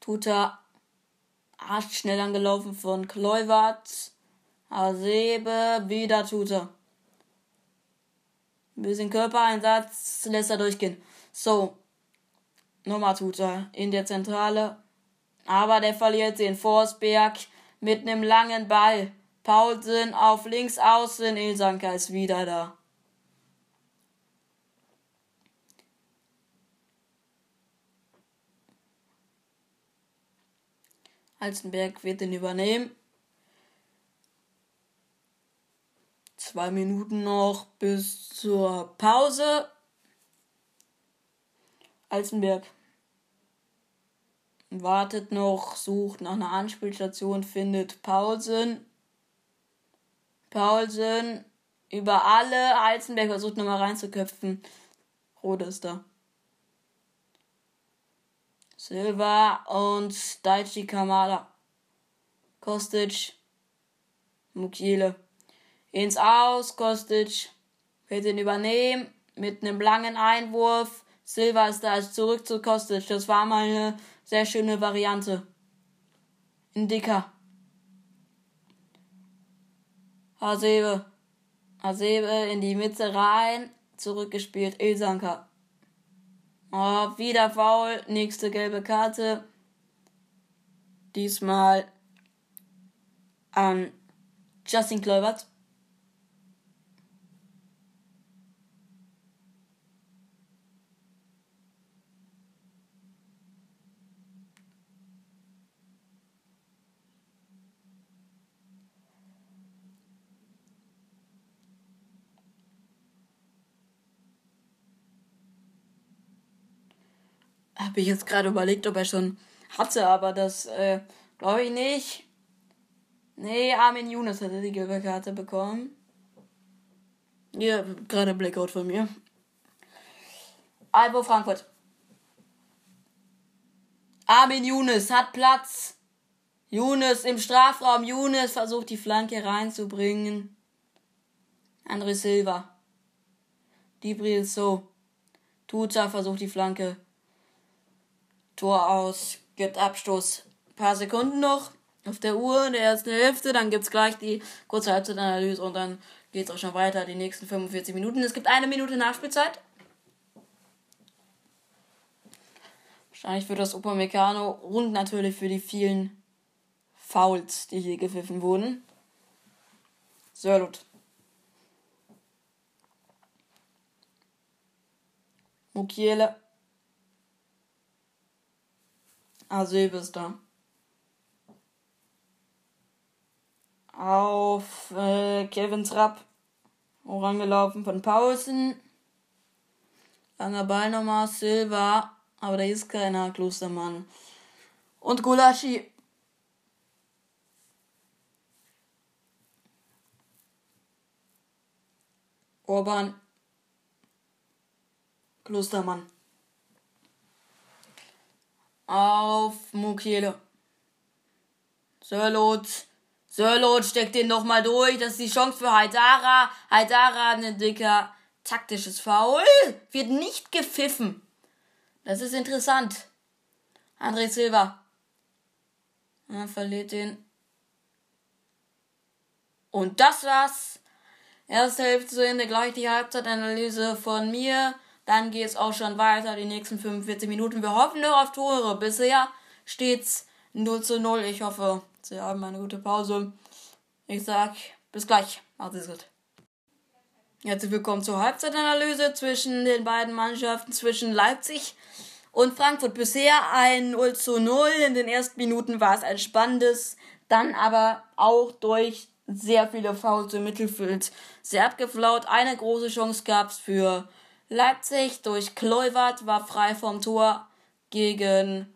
Tuta, Arsch schnell angelaufen von Kleuwart, Hasebe, wieder Tuta. Ein bisschen Körpereinsatz lässt er durchgehen. So, nochmal Tuta in der Zentrale. Aber der verliert den Forsberg mit einem langen Ball. Paulsen auf links außen, Ilsanka ist wieder da. Halzenberg wird den übernehmen. Zwei Minuten noch bis zur Pause. Alzenberg wartet noch, sucht nach einer Anspielstation, findet Paulsen. Paulsen über alle. Heizenberg versucht nochmal reinzuköpfen. Rode ist da. Silva und Daichi Kamada. Kostic. Mukiele. Ins Aus. Kostic wird ihn übernehmen. Mit einem langen Einwurf. Silva ist da zurück zu Kostic. Das war mal eine sehr schöne Variante. In dicker. Hasebe. Hasebe in die Mitte rein. Zurückgespielt. Ilsanka. Oh, wieder faul. Nächste gelbe Karte. Diesmal an Justin Kleubert. Habe ich jetzt gerade überlegt, ob er schon hatte, aber das äh, glaube ich nicht. Nee, Armin Younes hatte die gelbe Karte bekommen. Ja, gerade Blackout von mir. Albo Frankfurt. Armin Younes hat Platz. Younes im Strafraum. Younes versucht die Flanke reinzubringen. André Silva. Dibril So. Tuta versucht die Flanke. Tor aus. Gibt Abstoß. Ein paar Sekunden noch auf der Uhr in der ersten Hälfte. Dann gibt's gleich die kurze Halbzeitanalyse und dann geht's auch schon weiter, die nächsten 45 Minuten. Es gibt eine Minute Nachspielzeit. Wahrscheinlich für das Upamecano und natürlich für die vielen Fouls, die hier gepfiffen wurden. Sörlot. Mukiele. Ist da. Auf äh, Kevin Trapp. Orangelaufen von Pausen. Langer Ball nochmal. Silva aber da ist keiner Klostermann. Und Gulaschi. Orban. Klostermann. Auf Mukiele. Sörlot. Sörlot steckt den nochmal durch. Das ist die Chance für Haidara. Haidara ein dicker taktisches Foul. Wird nicht gepfiffen. Das ist interessant. André Silva. Er verliert den. Und das war's. Erste Hälfte zu Ende, gleich die Halbzeitanalyse von mir. Dann geht's auch schon weiter, die nächsten 45 Minuten. Wir hoffen nur auf Tore. Bisher steht's 0 zu 0. Ich hoffe, Sie haben eine gute Pause. Ich sag bis gleich. Macht es gut. Herzlich willkommen zur Halbzeitanalyse zwischen den beiden Mannschaften, zwischen Leipzig und Frankfurt. Bisher ein 0 zu 0. In den ersten Minuten war es ein spannendes, dann aber auch durch sehr viele Fouls im Mittelfeld sehr abgeflaut. Eine große Chance gab es für Leipzig durch Kluivert, war frei vom Tor gegen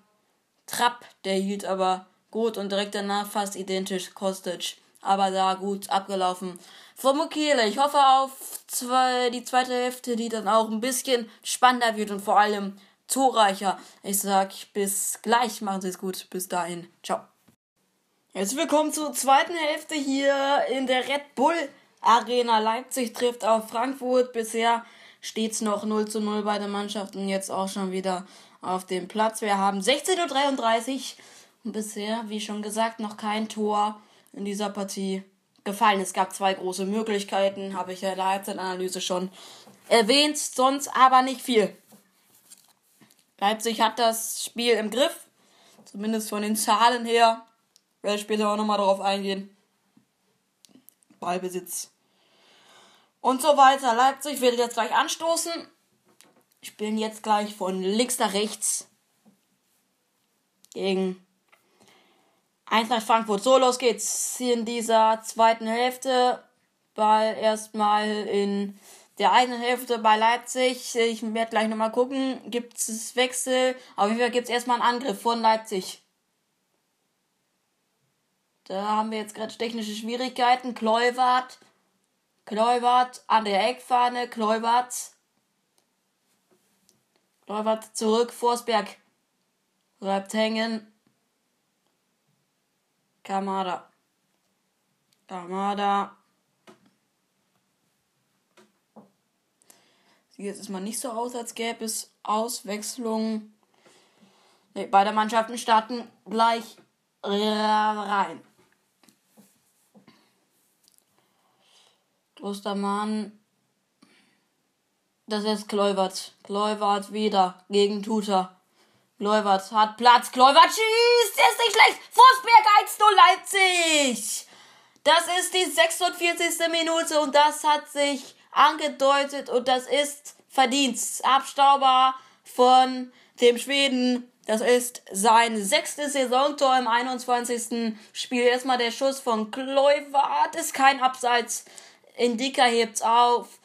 Trapp. Der hielt aber gut und direkt danach fast identisch Kostic. Aber da gut abgelaufen von Mukiele. Ich hoffe auf zwei, die zweite Hälfte, die dann auch ein bisschen spannender wird und vor allem torreicher. Ich sag bis gleich, machen Sie es gut. Bis dahin. Ciao. Jetzt willkommen zur zweiten Hälfte hier in der Red Bull Arena. Leipzig trifft auf Frankfurt. Bisher steht es noch 0 zu 0 bei den Mannschaften. Jetzt auch schon wieder auf dem Platz. Wir haben 16.33 Uhr. Und bisher, wie schon gesagt, noch kein Tor in dieser Partie gefallen. Es gab zwei große Möglichkeiten, habe ich ja in der Halbzeitanalyse schon erwähnt, sonst aber nicht viel. Leipzig hat das Spiel im Griff, zumindest von den Zahlen her. Ich werde später auch nochmal darauf eingehen. Ballbesitz. Und so weiter. Leipzig wird jetzt gleich anstoßen. Spielen jetzt gleich von links nach rechts gegen Eintracht Frankfurt. So, los geht's in dieser zweiten Hälfte. Ball erstmal in der einen Hälfte bei Leipzig. Ich werde gleich nochmal gucken. Gibt es Wechsel? Auf jeden Fall gibt es erstmal einen Angriff von Leipzig. Da haben wir jetzt gerade technische Schwierigkeiten. Kleuwart. Kleuwart an der Eckfahne. Kleuwart. Kleuwart zurück. Forsberg. Bleibt hängen. Kamada. Kamada. Sieht jetzt erstmal nicht so aus, als gäbe es Auswechslungen. Nee, beide Mannschaften starten gleich rein. Klostermann. Das ist Kleuwert. Kleuwert wieder gegen Tuta. Kleuwert hat Platz. Kleuwert schießt. Ist nicht schlecht. Forsberg 1-0 Leipzig. Das ist die 46. Minute und das hat sich angedeutet und das ist Verdienstabstauber von dem Schweden. Das ist sein sechstes Saisontor im 21. Spiel. Erstmal der Schuss von Kleuwart. Ist kein Abseits. Indika hebt's auf.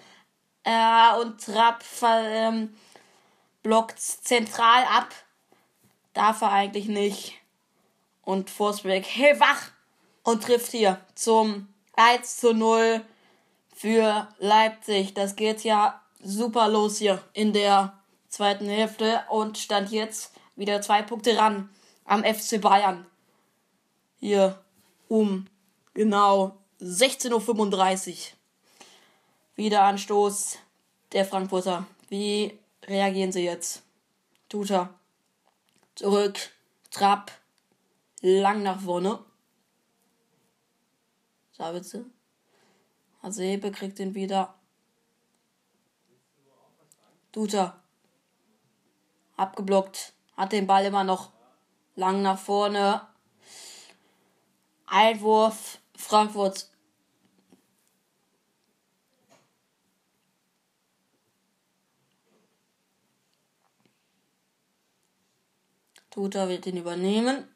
Äh, und Trapp ähm, blockt zentral ab. Darf er eigentlich nicht. Und Forsberg hellwach und trifft hier zum 1 zu 0 für Leipzig. Das geht ja super los hier in der zweiten Hälfte und stand jetzt wieder zwei Punkte ran am FC Bayern. Hier um genau 16.35 Uhr. Wieder Anstoß der Frankfurter. Wie reagieren sie jetzt? Tuta. Zurück. Trapp. Lang nach vorne. Sabitze. Hasebe kriegt ihn wieder. Duta. Abgeblockt. Hat den Ball immer noch lang nach vorne. Einwurf. Frankfurt. Tuta wird ihn übernehmen.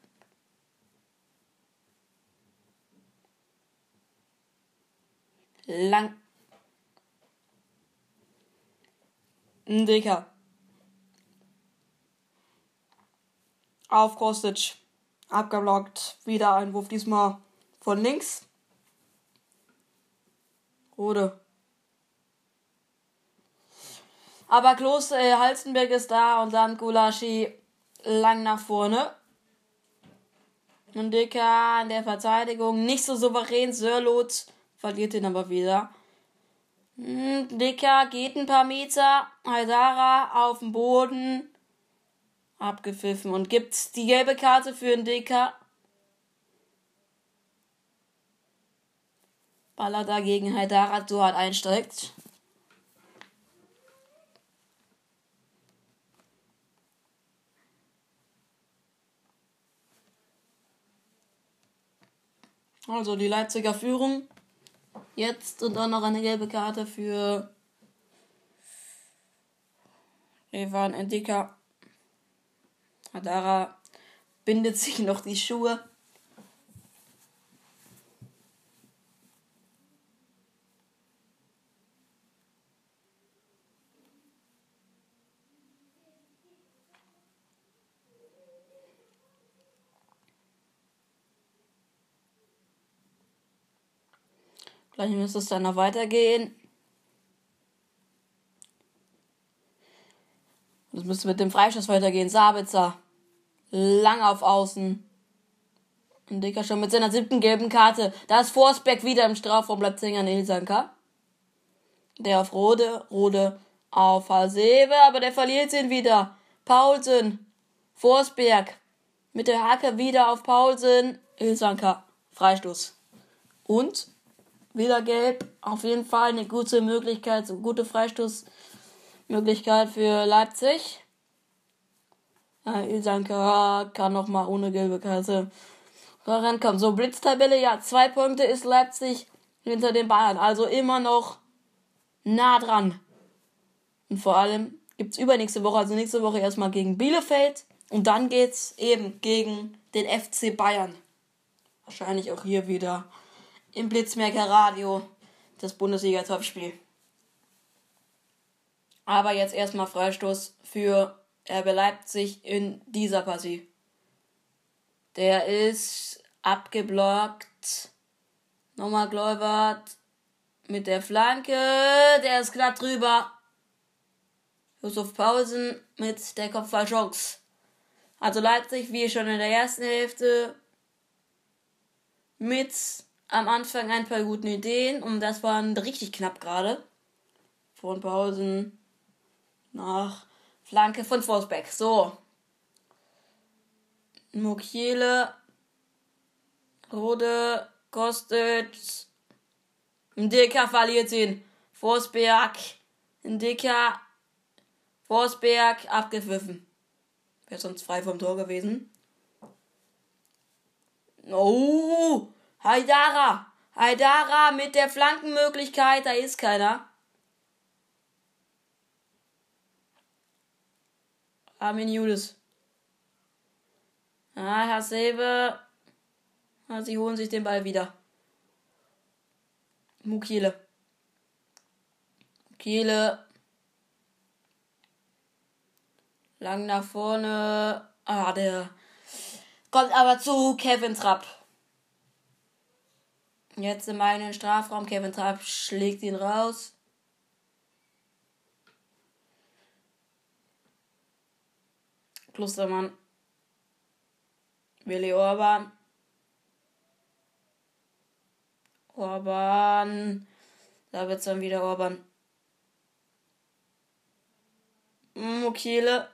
Lang. Dicker. Auf Kostic. Abgeblockt. Wieder Einwurf, diesmal von links. Rode. Aber Klos äh, Halstenberg ist da und dann Gulaschi lang nach vorne. Und Dicker in der Verteidigung nicht so souverän. Sörlot verliert ihn aber wieder. Hm, Dicker geht ein paar Meter. Haidara auf dem Boden. Abgepfiffen und gibt die gelbe Karte für den Dicker. Baller dagegen Haidara dort einsteigt. Also die Leipziger Führung. Jetzt und dann noch eine gelbe Karte für Evan Endika. Adara bindet sich noch die Schuhe. Gleich müsste es dann noch weitergehen. Es müsste mit dem Freistoß weitergehen. Sabitzer. Lang auf Außen. Und Dicker schon mit seiner siebten gelben Karte. Da ist Forsberg wieder im Strafraum, bleibt Sänger Nilsanka. Der auf Rode, Rode auf Hasebe, aber der verliert ihn wieder. Paulsen, Forsberg, mit der Hacke wieder auf Paulsen, Ilsanka, Freistoß. Und wieder gelb. Auf jeden Fall eine gute Möglichkeit, so gute Freistoßmöglichkeit für Leipzig. Äh, Ilsanka kann nochmal ohne gelbe Karte vorankommen. So, Blitztabelle, ja, zwei Punkte ist Leipzig hinter den Bayern. Also immer noch nah dran. Und vor allem gibt es übernächste Woche, also nächste Woche erstmal gegen Bielefeld. Und dann geht's eben gegen den FC Bayern. Wahrscheinlich auch hier wieder im Blitzmerker Radio das Bundesliga-Topspiel. Aber jetzt erstmal Freistoß für RB Leipzig in dieser Partie. Der ist abgeblockt. Nochmal Gläubert mit der Flanke. Der ist glatt drüber. Josef Pausen mit der Kopfballchance. Also Leipzig, wie schon in der ersten Hälfte, mit am Anfang ein paar guten Ideen und das waren richtig knapp gerade. Von Pausen nach Flanke von Forsbeck. So. Mukiele, Rode, Kostic, Ndeka verliert ihn. Forsberg, Ndeka, Forsberg abgepfiffen. Wäre sonst frei vom Tor gewesen. Oh! Haidara! Haidara mit der Flankenmöglichkeit, da ist keiner. Armin Judas. Ah, Herr Sebe. Ah, sie holen sich den Ball wieder. Mukiele. Mukiele. Lang nach vorne. Ah, der kommt aber zu Kevin Trapp. Jetzt in meinen Strafraum. Kevin Trapp schlägt ihn raus. Klostermann. Willi Orban. Orban. Da wird es dann wieder Orban. Mukiele.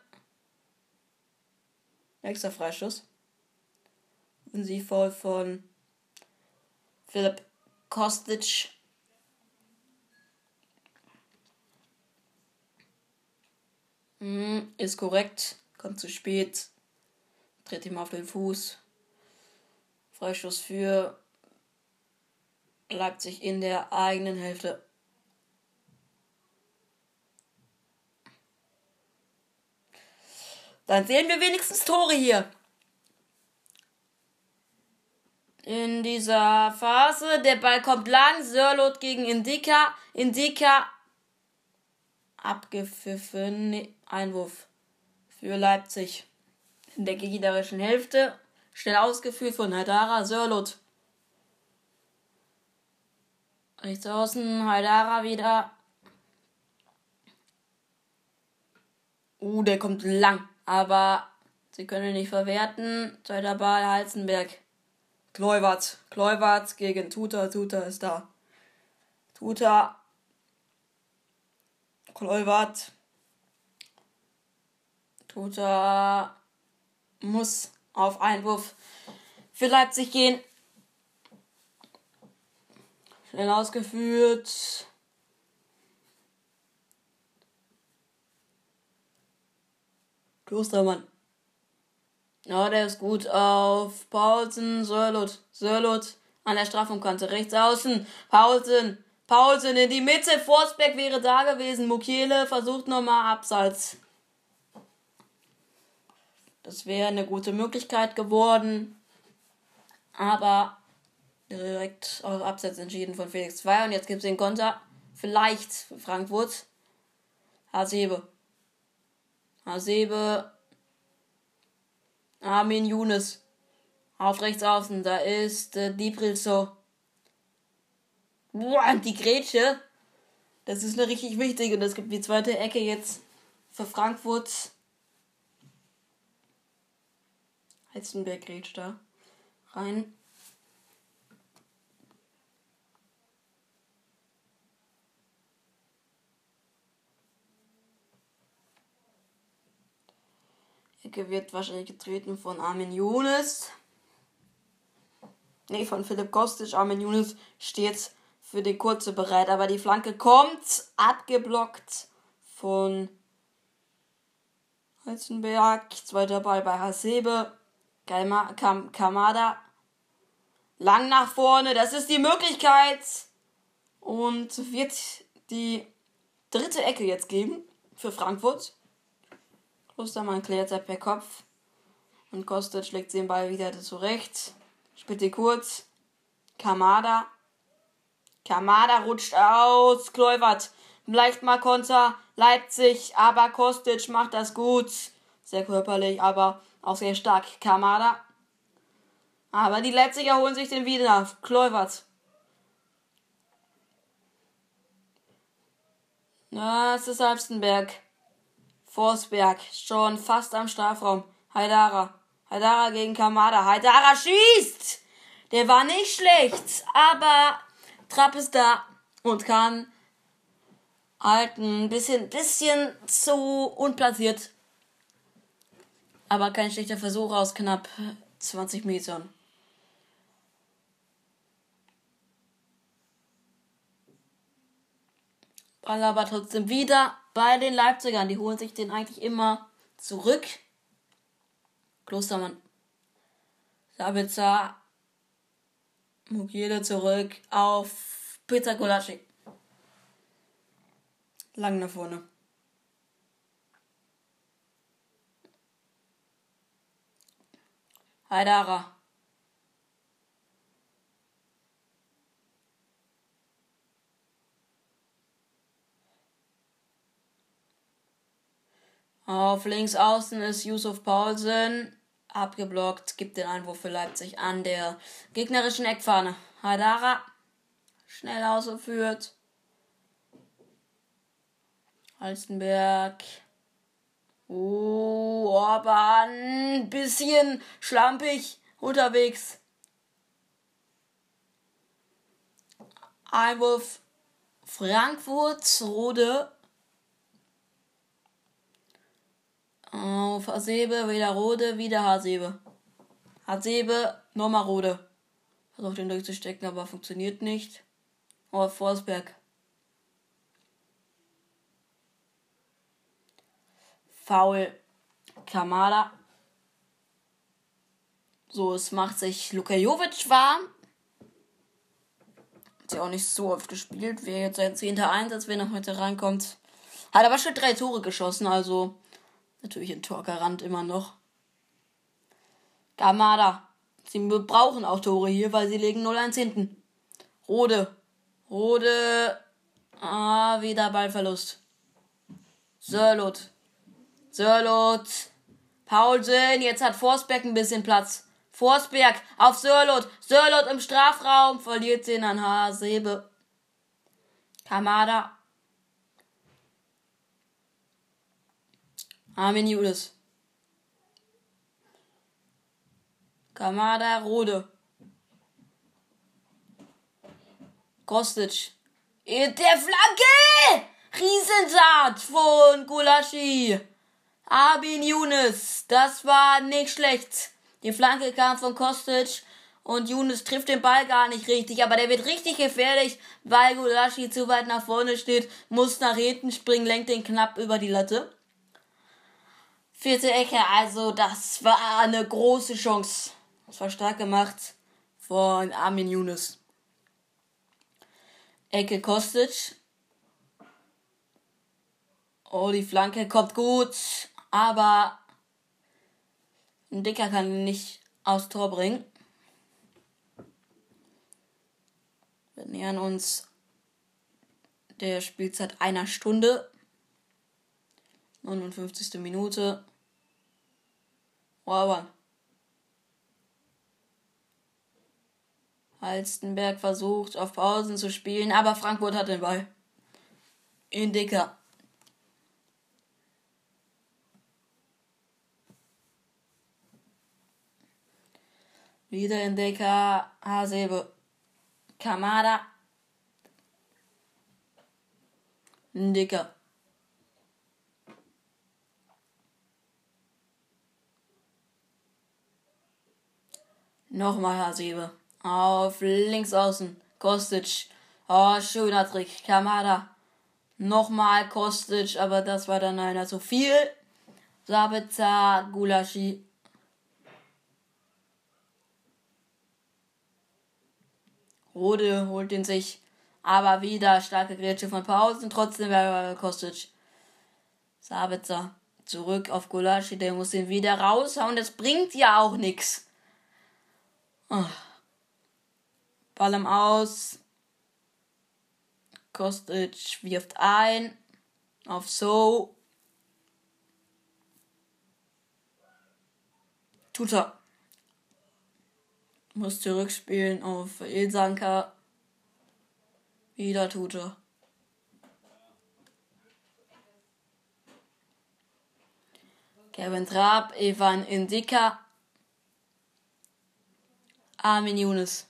Nächster Freistoß. Und sie voll von Philipp Kostic. Hm, ist korrekt. Kommt zu spät. Tritt ihm auf den Fuß. Freistoß für Leipzig in der eigenen Hälfte. Dann sehen wir wenigstens Tore hier. In dieser Phase, der Ball kommt lang, Sörlot gegen Indika, Indika abgepfiffen, nee, Einwurf für Leipzig. In der gegnerischen Hälfte, schnell ausgeführt von Haidara, Sörlot. Rechts außen, Haidara wieder. Uh, der kommt lang aber sie können nicht verwerten. Zweiter Ball, Halzenberg. Kleuwart. Kleuwart gegen Tuta. Tuta ist da. Tuta. Kleuwart. Tuta muss auf Einwurf für Leipzig gehen. Schnell ausgeführt. Klostermann. Ja, der ist gut auf Paulsen, Sörlot, Sörlot an der Strafumkante, rechts außen, Paulsen, Paulsen in die Mitte, Forsberg wäre da gewesen, Mukiele versucht nochmal Abseits. Das wäre eine gute Möglichkeit geworden, aber direkt auf Abseits entschieden von Felix 2 und jetzt gibt es den Konter, vielleicht Frankfurt, Hasebe. Hasebe. Armin Younes. Auf rechts außen, da ist äh, Dibrilso. Boah, die Grätsche. Das ist eine richtig wichtige. Und es gibt die zweite Ecke jetzt für Frankfurt. Heizenberg grätscht da rein. Ecke wird wahrscheinlich getreten von Armin Younes. Ne, von Philipp Kostic. Armin Younes steht für die kurze bereit, aber die Flanke kommt abgeblockt von Heizenberg. Zweiter Ball bei Hasebe. Kam Kamada. Lang nach vorne. Das ist die Möglichkeit. Und wird die dritte Ecke jetzt geben für Frankfurt. Klostermann klärt er per Kopf. Und Kostic schlägt den Ball wieder zurecht. Ihn kurz. Kamada. Kamada rutscht aus. Kluivert. Leicht mal Konter. Leipzig. Aber Kostic macht das gut. Sehr körperlich, aber auch sehr stark. Kamada. Aber die Leipziger holen sich den wieder. Kluivert. Das ist Halstenberg. Forsberg schon fast am Strafraum. Haidara. Haidara gegen Kamada. Haidara schießt! Der war nicht schlecht, aber Trapp ist da und kann halten. Bisschen, bisschen zu unplatziert. Aber kein schlechter Versuch aus knapp 20 Metern. Ball aber trotzdem wieder bei den Leipzigern. Die holen sich den eigentlich immer zurück. Klostermann. Sabitzer. Mugiele zurück auf Pizza Kolaschi. Lang nach vorne. Haidara. Auf links außen ist Yusuf Paulsen. Abgeblockt, gibt den Einwurf für Leipzig an der gegnerischen Eckfahne. Hadara schnell ausgeführt. Halstenberg. Oh, aber ein bisschen schlampig unterwegs. Einwurf Frankfurt, Rode. Auf Hasebe, wieder Rode, wieder Hasebe. Hasebe, nochmal Rode. Versucht ihn durchzustecken, aber funktioniert nicht. Oh, Forsberg. Foul Kamada. So, es macht sich Luka Jovic warm. Hat ja auch nicht so oft gespielt. Wäre jetzt sein zehnter Einsatz, wenn er heute reinkommt. Hat aber schon drei Tore geschossen, also natürlich ein Torgarant immer noch. Kamada. Sie brauchen auch Tore hier, weil sie legen 0-1 hinten. Rode. Rode. Ah, wieder Ballverlust. Sörlot. Sörlot. Paulsen. Jetzt hat Forsberg ein bisschen Platz. Forsberg auf Sörlot. Sörlot im Strafraum. Verliert den an Hasebe. Kamada. Armin Judas. Kamada Rode. Kostic. Der Flanke! Riesensaat von Gulaschi. Abin Younes. Das war nicht schlecht. Die Flanke kam von Kostic und Younes trifft den Ball gar nicht richtig, aber der wird richtig gefährlich, weil Gulaschi zu weit nach vorne steht, muss nach hinten springen, lenkt den knapp über die Latte. Vierte Ecke, also das war eine große Chance. Das war stark gemacht von Armin Younes. Ecke Kostic. Oh, die Flanke kommt gut, aber ein Dicker kann ihn nicht aufs Tor bringen. Wir nähern uns der Spielzeit einer Stunde. 59. Minute. Orban. Halstenberg versucht auf Pausen zu spielen, aber Frankfurt hat den Ball. In Dicker. Wieder in Dicker. Hasebe. Kamada. Dicker. Nochmal Hasebe. Auf links außen. Kostic. Oh, schöner Trick. Kamada. Nochmal Kostic, aber das war dann einer zu viel. Sabitzer, Gulaschi. Rode holt ihn sich. Aber wieder starke Grätsche von Pausen. Trotzdem wäre Kostic. Sabitzer. Zurück auf Gulaschi. Der muss ihn wieder raushauen. Das bringt ja auch nichts. Oh. Ball im Aus. Kostic wirft ein. Auf So. Tuta. Muss zurückspielen auf Ilsanka. Wieder Tuta. Kevin Trapp, Evan Indika. Armin Younes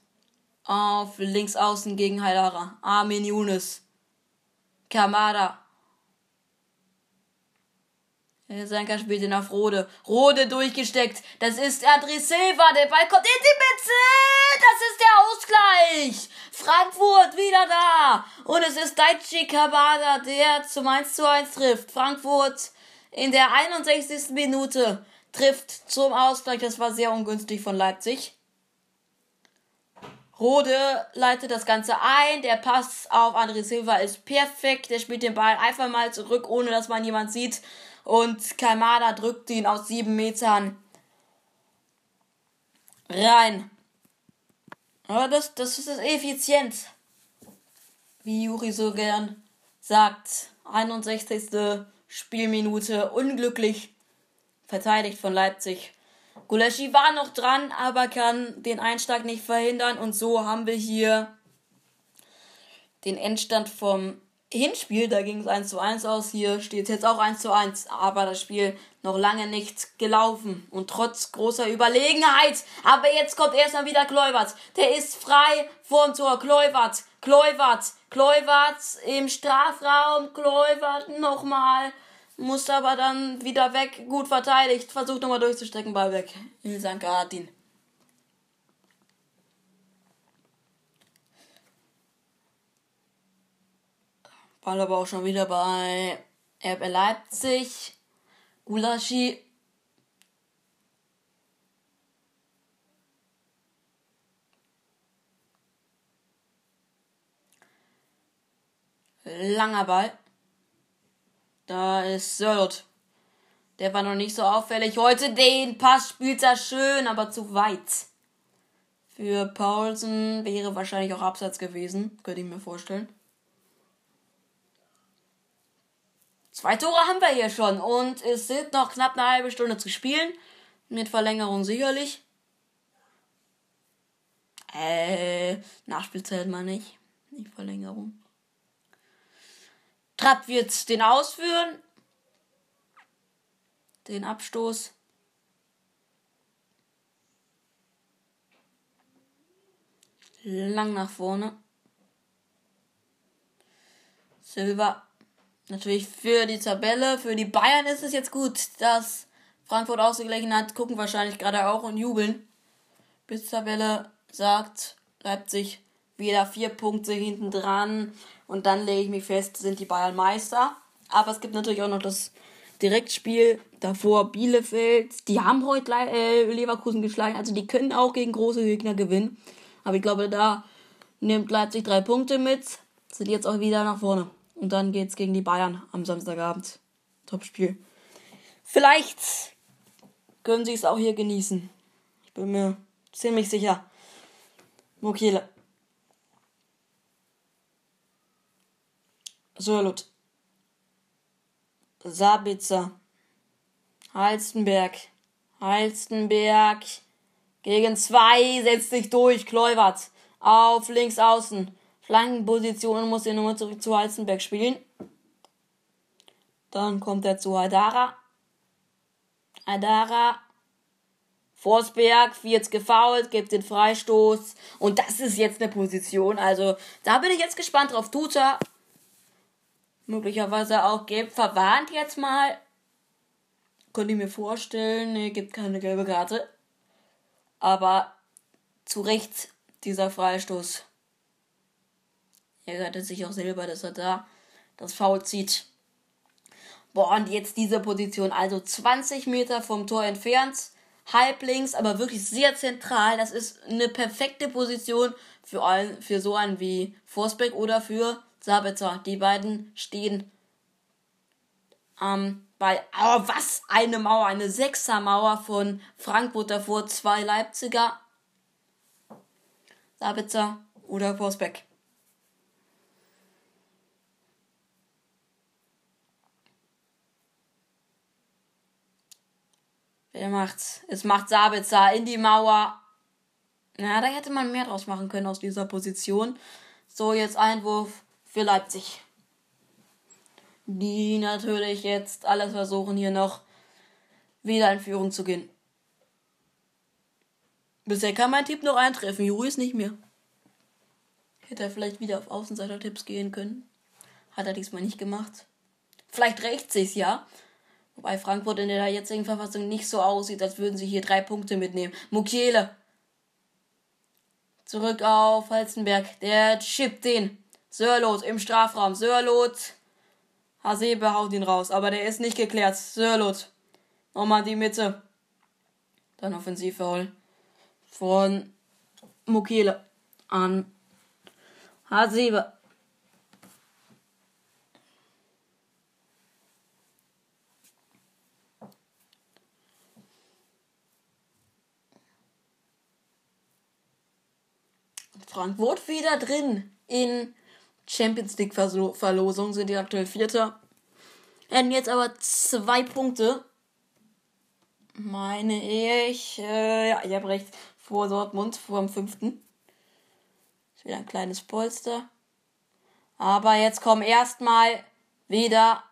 auf links außen gegen Haidara. Armin Younes. Kamada. Senka spielt ihn auf Rode. Rode durchgesteckt. Das ist André Silva. Der Ball kommt in die Mitte. Das ist der Ausgleich. Frankfurt wieder da. Und es ist Daichi Kamada, der zum 1 zu 1 trifft. Frankfurt in der 61. Minute trifft zum Ausgleich. Das war sehr ungünstig von Leipzig. Rode leitet das Ganze ein. Der Pass auf André Silva ist perfekt. Der spielt den Ball einfach mal zurück, ohne dass man jemand sieht. Und Kalmada drückt ihn aus sieben Metern rein. Aber das, das ist effizient. Wie Juri so gern sagt. 61. Spielminute. Unglücklich verteidigt von Leipzig. Guleschi war noch dran, aber kann den Einschlag nicht verhindern. Und so haben wir hier den Endstand vom Hinspiel, da ging es 1 zu 1 aus, hier steht es jetzt auch 1 zu 1, aber das Spiel noch lange nicht gelaufen und trotz großer Überlegenheit. Aber jetzt kommt erstmal wieder Kleuwert. Der ist frei vorm Tor. Kleuwert, Kleuwert, Kleuwert im Strafraum, Kleuwert nochmal. Muss aber dann wieder weg, gut verteidigt, versucht nochmal durchzustrecken, Ball weg. In St. Gartin. Ball aber auch schon wieder bei RB Leipzig. Gulaschi. Langer Ball. Da ist Sörlot. Der war noch nicht so auffällig. Heute den Pass spielt er schön, aber zu weit. Für Paulsen wäre wahrscheinlich auch Absatz gewesen. Könnte ich mir vorstellen. Zwei Tore haben wir hier schon und es sind noch knapp eine halbe Stunde zu spielen. Mit Verlängerung sicherlich. Äh, Nachspielzeit mal nicht. Nicht Verlängerung. Trapp wird den ausführen. Den Abstoß. Lang nach vorne. Silver natürlich für die Tabelle, für die Bayern ist es jetzt gut, dass Frankfurt ausgeglichen hat, gucken wahrscheinlich gerade auch und jubeln. Bis Tabelle sagt Leipzig wieder vier Punkte hinten dran und dann lege ich mich fest, sind die Bayern Meister. Aber es gibt natürlich auch noch das Direktspiel davor Bielefeld. Die haben heute äh, Leverkusen geschlagen, also die können auch gegen große Gegner gewinnen. Aber ich glaube, da nimmt Leipzig drei Punkte mit, sind jetzt auch wieder nach vorne. Und dann geht's gegen die Bayern am Samstagabend. Topspiel. Vielleicht können sie es auch hier genießen. Ich bin mir ziemlich sicher. Mokele. Sörlut. Sabitzer. Halstenberg. Halstenberg. Gegen zwei. Setzt sich durch. Kleuwert. Auf links außen. Flankenposition muss er nochmal zurück zu Heizenberg spielen. Dann kommt er zu Adara. Adara. Forsberg, jetzt gefault, gibt den Freistoß. Und das ist jetzt eine Position. Also, da bin ich jetzt gespannt drauf. Tuta. Möglicherweise auch gelb verwarnt jetzt mal. Könnte ich mir vorstellen. Nee, gibt keine gelbe Karte. Aber zu Recht dieser Freistoß. Er ärgerte sich auch selber, dass er da das Foul zieht. Boah, und jetzt diese Position, also 20 Meter vom Tor entfernt, halblinks, aber wirklich sehr zentral. Das ist eine perfekte Position für, ein, für so einen wie Forsbeck oder für Sabitzer. Die beiden stehen ähm, bei, oh, was eine Mauer, eine Sechsermauer von Frankfurt davor, zwei Leipziger, Sabitzer oder Forsbeck. Wer macht's? Es macht Sabitzer in die Mauer. Na, da hätte man mehr draus machen können aus dieser Position. So, jetzt Einwurf für Leipzig. Die natürlich jetzt alles versuchen, hier noch wieder in Führung zu gehen. Bisher kann mein Tipp noch eintreffen. Juri ist nicht mehr. Hätte er vielleicht wieder auf Außenseiter-Tipps gehen können. Hat er diesmal nicht gemacht. Vielleicht rächt sich's ja. Wobei Frankfurt in der jetzigen Verfassung nicht so aussieht, als würden sie hier drei Punkte mitnehmen. Mukiele. Zurück auf Halzenberg. Der chippt den. Sörlot im Strafraum. Sörlot. Hasebe haut ihn raus, aber der ist nicht geklärt. Sörlot. Nochmal die Mitte. Dann Offensivfoul von Mukiele an Hasebe. Frankfurt wieder drin in Champions League Verlosung, sind die aktuell Vierter. Hätten jetzt aber zwei Punkte. Meine ich. Äh, ja, ich habe recht. Vor Dortmund, vor dem fünften. Ist wieder ein kleines Polster. Aber jetzt kommen erstmal wieder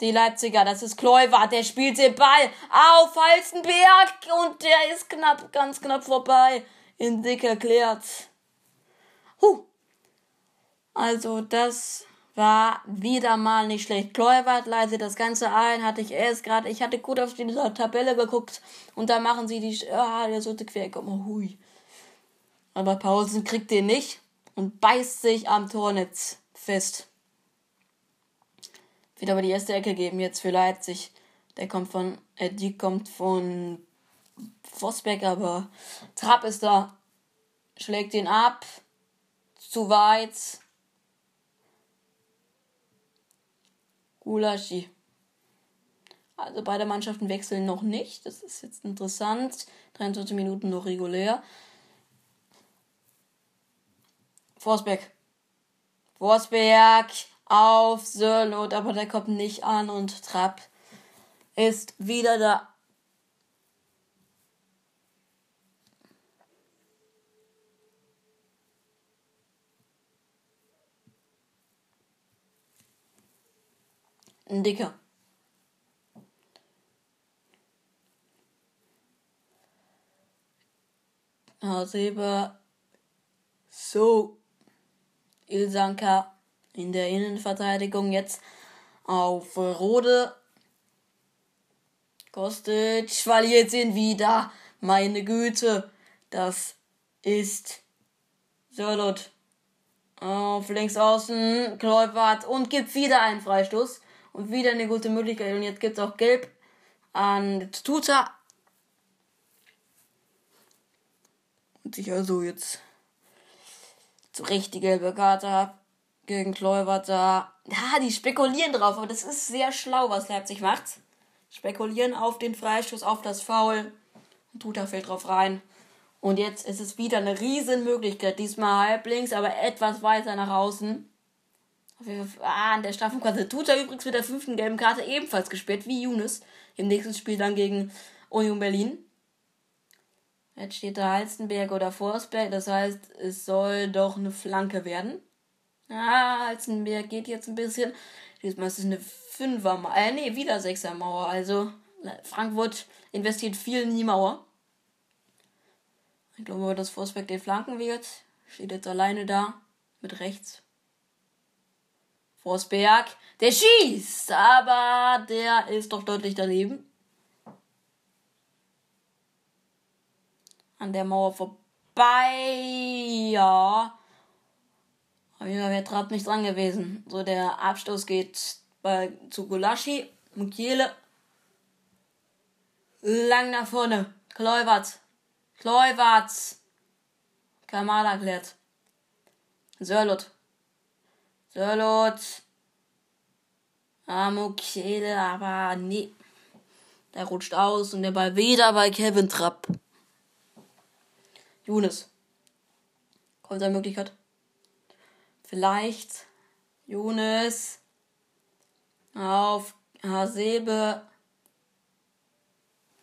die Leipziger. Das ist Kleuwart, der spielt den Ball auf Halstenberg und der ist knapp, ganz knapp vorbei. In dick erklärt. Huh. Also das war wieder mal nicht schlecht. Kleuwart leite das Ganze ein, hatte ich erst gerade, ich hatte gut auf die Tabelle geguckt und da machen sie die, ah, der sollte quer kommen, hui. Aber Paulsen kriegt den nicht und beißt sich am Tornetz fest. Wird aber die erste Ecke geben jetzt für Leipzig. Der kommt von, äh, die kommt von Vosbeck, aber Trapp ist da. Schlägt ihn ab. Zu weit. Gulaschi. Also beide Mannschaften wechseln noch nicht. Das ist jetzt interessant. 23 Minuten noch regulär. Forsberg. Forsberg auf Sörlot, aber der kommt nicht an und Trapp ist wieder da. Ein dicker. Hasebe. So. Ilsanka in der Innenverteidigung jetzt auf Rode. Kostic verliert ihn wieder. Meine Güte. Das ist Sörlot. Auf links außen Kleubert und gibt wieder einen Freistoß. Und wieder eine gute Möglichkeit. Und jetzt gibt es auch Gelb an Tuta. Und ich also jetzt zu Recht die gelbe Karte habe gegen Kleubert da. Ja, die spekulieren drauf, aber das ist sehr schlau, was Leipzig macht. Spekulieren auf den Freistoß, auf das Foul. Und Tuta fällt drauf rein. Und jetzt ist es wieder eine Riesenmöglichkeit. Diesmal halblinks, aber etwas weiter nach außen. Ah, an der Strafraumkarte. Tuta übrigens mit der fünften gelben Karte ebenfalls gesperrt, wie Younes. Im nächsten Spiel dann gegen Union Berlin. Jetzt steht da Halstenberg oder Forsberg. Das heißt, es soll doch eine Flanke werden. Ah, Halzenberg geht jetzt ein bisschen. Diesmal ist es eine Fünfer, äh, nee, wieder Sechser Mauer. Also, Frankfurt investiert viel in die Mauer. Ich glaube, dass Forsberg den flanken wird. Steht jetzt alleine da. Mit rechts. Forsberg. Der schießt, aber der ist doch deutlich daneben. An der Mauer vorbei. Ja. Aber wäre Trapp nicht dran gewesen. So, der Abstoß geht bei, zu Gulaschi. Mukiele. Lang nach vorne. Kleuwart. Kleuwart. Kamada klärt. Sörlot. Sörlot. Ah, Mukiele, aber nee. Der rutscht aus und der Ball wieder bei Kevin Trapp. Junis. Kommt eine Möglichkeit. Vielleicht Jonas auf Hasebe,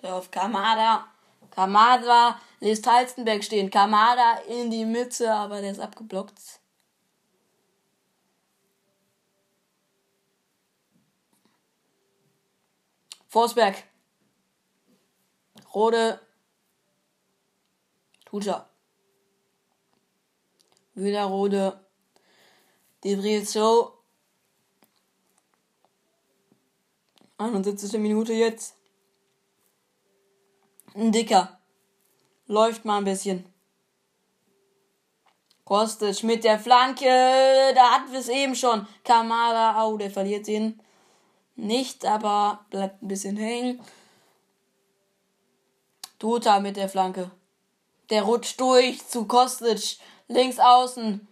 der auf Kamada. Kamada lässt Halstenberg stehen. Kamada in die Mitte, aber der ist abgeblockt. Forsberg. Rode. Tuta. Wieder Rode. Die so. 71. Minute jetzt. Ein Dicker. Läuft mal ein bisschen. Kostet mit der Flanke. Da hatten wir es eben schon. Kamada. Oh, der verliert ihn. Nicht, aber bleibt ein bisschen hängen. Tuta mit der Flanke. Der rutscht durch zu Kostic. Links außen.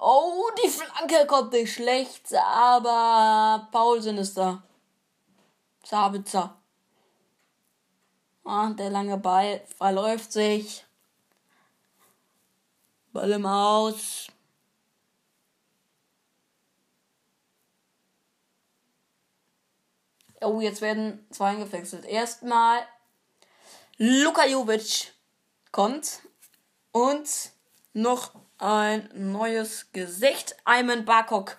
Oh, die Flanke kommt nicht schlecht, aber Paulsen ist da. Sabitzer. Ah, der lange Ball verläuft sich. Ball im Aus. Oh, jetzt werden zwei eingewechselt. Erstmal Luka Jovic kommt und noch ein neues Gesicht. Ayman Bakok.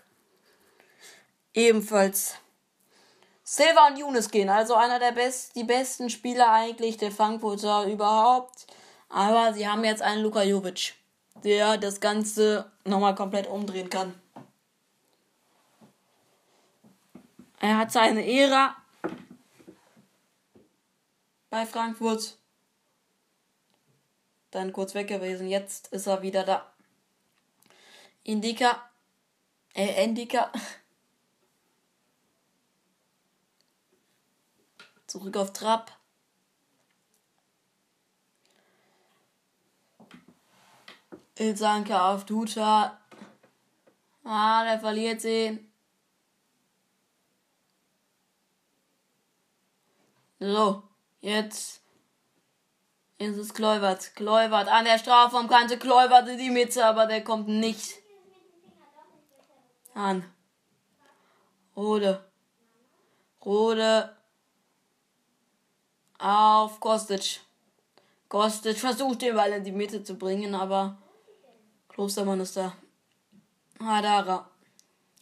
Ebenfalls. Silva und Younes gehen. Also einer der best, die besten Spieler eigentlich der Frankfurter überhaupt. Aber sie haben jetzt einen Luka Jovic, der das Ganze nochmal komplett umdrehen kann. Er hat seine Ära bei Frankfurt. Dann kurz weg gewesen. Jetzt ist er wieder da. Indika. Äh, Indika. Zurück auf Trab. Ilsanke auf Duta. Ah, der verliert sie. So, jetzt ist es Kleubert. Kleubert an der Strafraumkante. Kleubert in die Mitte, aber der kommt nicht an. Rode. Rode. Auf Kostic. Kostic versucht den Ball in die Mitte zu bringen, aber Klostermann ist da. Hadara.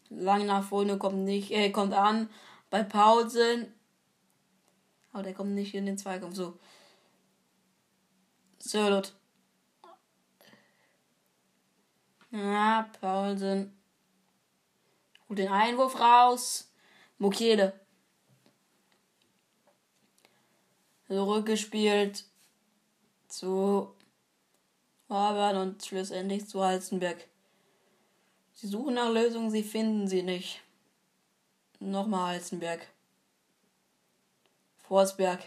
Lang nach vorne kommt nicht, äh, kommt an. Bei Pausen. Aber der kommt nicht in den Zweikampf. So. Sörlot. Ja, Paulsen. Holt den Einwurf raus. Mokede. Zurückgespielt zu Orban und schlussendlich zu Halzenberg. Sie suchen nach Lösungen, sie finden sie nicht. Nochmal Halzenberg. Forsberg.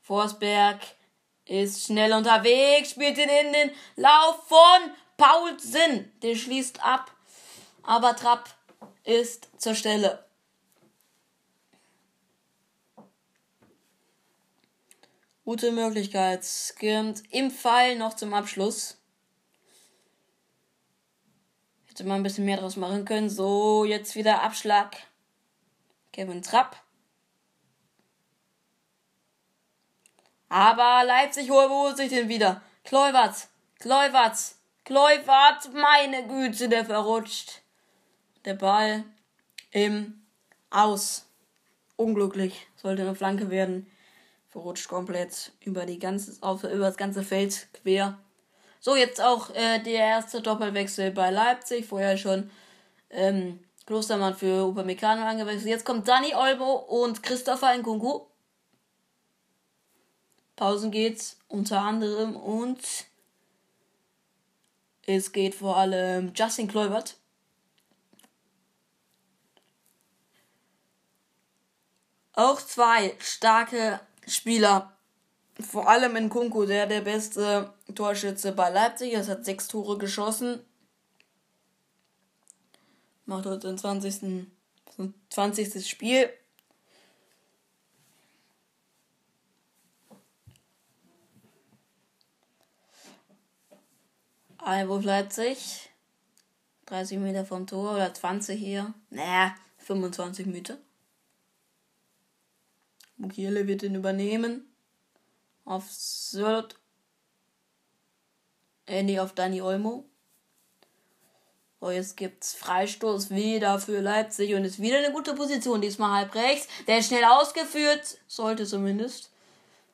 Forsberg ist schnell unterwegs, spielt ihn in den Lauf von Paulsen. Der schließt ab, aber Trapp ist zur Stelle. Gute Möglichkeit. Skimmt im Fall noch zum Abschluss. Hätte man ein bisschen mehr draus machen können. So, jetzt wieder Abschlag. Kevin Trapp. Aber Leipzig holt sich den wieder. Kleuwatz, Kleuwatz, Kleuwatz, meine Güte, der verrutscht. Der Ball im Aus. Unglücklich. Sollte eine Flanke werden. Verrutscht komplett über die ganze, auf, über das ganze Feld quer. So, jetzt auch äh, der erste Doppelwechsel bei Leipzig. Vorher schon ähm, Klostermann für Upamecano angewechselt. Jetzt kommt Dani Olmo und Christopher Nkunku. Pausen geht's unter anderem und es geht vor allem Justin Kluivert. Auch zwei starke Spieler. Vor allem in Kunku, der der beste Torschütze bei Leipzig ist, hat sechs Tore geschossen. Macht heute den 20. 20. Spiel. Einwurf Leipzig. 30 Meter vom Tor oder 20 hier. Naja, 25 Meter. Mukiele wird ihn übernehmen. Auf Sört. Andy auf Dani Olmo. So, jetzt gibt's Freistoß wieder für Leipzig und ist wieder eine gute Position. Diesmal halb rechts. Der ist schnell ausgeführt. Sollte zumindest.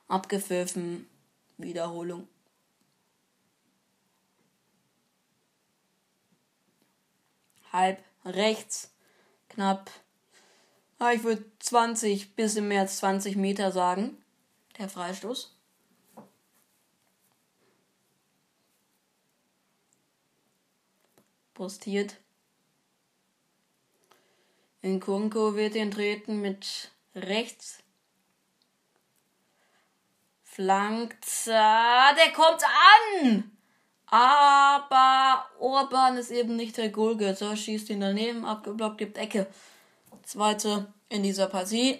Abgepfiffen. Wiederholung. Halb rechts, knapp, ah, ich würde 20, bisschen mehr als 20 Meter sagen, der Freistoß. Postiert. In Kunko wird ihn treten mit rechts. Flankt. Der kommt an! Aber Orban ist eben nicht der Goalgetter, schießt ihn daneben, abgeblockt, gibt Ecke. Zweite in dieser Partie.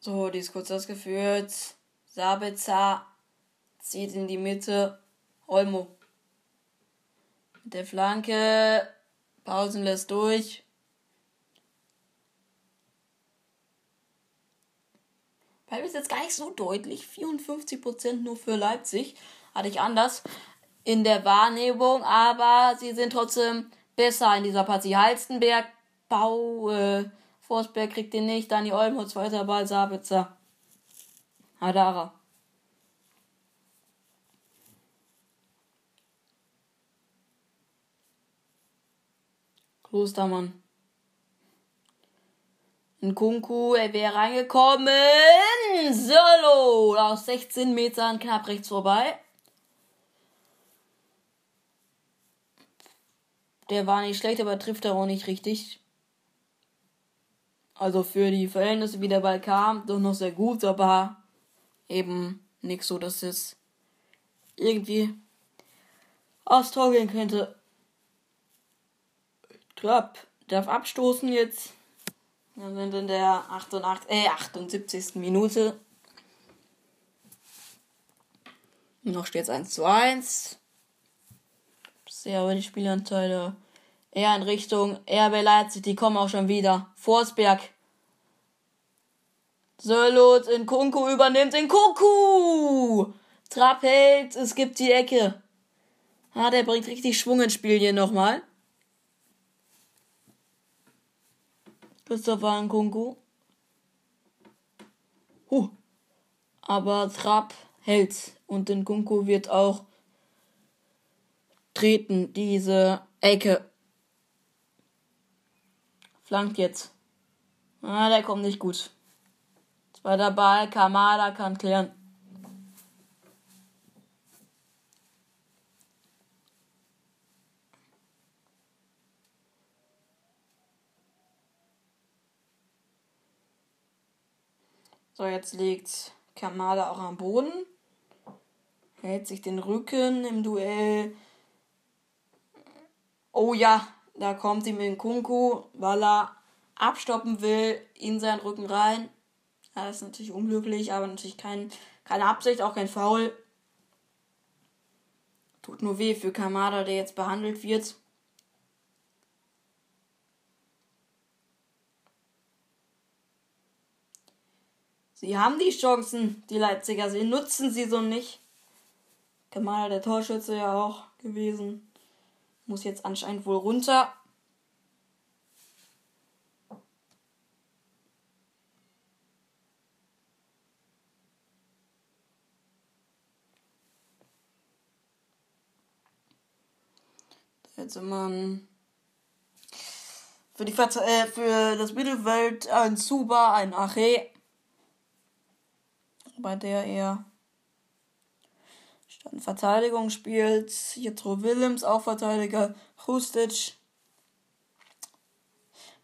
So, die ist kurz ausgeführt. Sabitzer zieht in die Mitte. Olmo. Mit der Flanke Pausen lässt durch. Weil ist jetzt gar nicht so deutlich. 54% nur für Leipzig. Hatte ich anders in der Wahrnehmung, aber sie sind trotzdem besser in dieser Partie. Halstenberg, Bau, äh, Forsberg kriegt den nicht, Dani Olmo, zweiter Ball, Sabitzer. Hadara. Klostermann. Nkunku, er wäre reingekommen. Solo aus 16 Metern knapp rechts vorbei. Der war nicht schlecht, aber trifft er auch nicht richtig. Also für die Verhältnisse, wie der Ball kam, doch noch sehr gut, aber eben nicht so, dass es irgendwie aufs Tor gehen könnte. Trapp darf abstoßen jetzt. Wir sind in der 88, äh, 78. Minute. Noch steht es 1 zu 1. Sehr aber die Spielanteile eher in Richtung RB Leipzig. Die kommen auch schon wieder. Forsberg. Sörlot in Kunku übernimmt in Kunku. Trapp hält. Es gibt die Ecke. Ah, der bringt richtig Schwung ins Spiel hier nochmal. Christopher Nkunku. Huh. Aber Trapp hält und Nkunku wird auch treten, diese Ecke. Flankt jetzt. Ah, der kommt nicht gut. Zweiter Ball, Kamada kann klären. So, jetzt liegt Kamada auch am Boden. Hält sich den Rücken im Duell. Oh ja, da kommt ihm in Kunku, weil er abstoppen will, in seinen Rücken rein. Das ist natürlich unglücklich, aber natürlich kein, keine Absicht, auch kein Foul. Tut nur weh für Kamada, der jetzt behandelt wird. Sie haben die Chancen, die Leipziger. Sie nutzen sie so nicht. Kemal, der Torschütze ja auch gewesen. Muss jetzt anscheinend wohl runter. Jetzt immer für, die, äh, für das Mittelfeld ein Zuba, ein Ache bei der er statt Verteidigung spielt. Jetro Willems, auch Verteidiger. Hustic,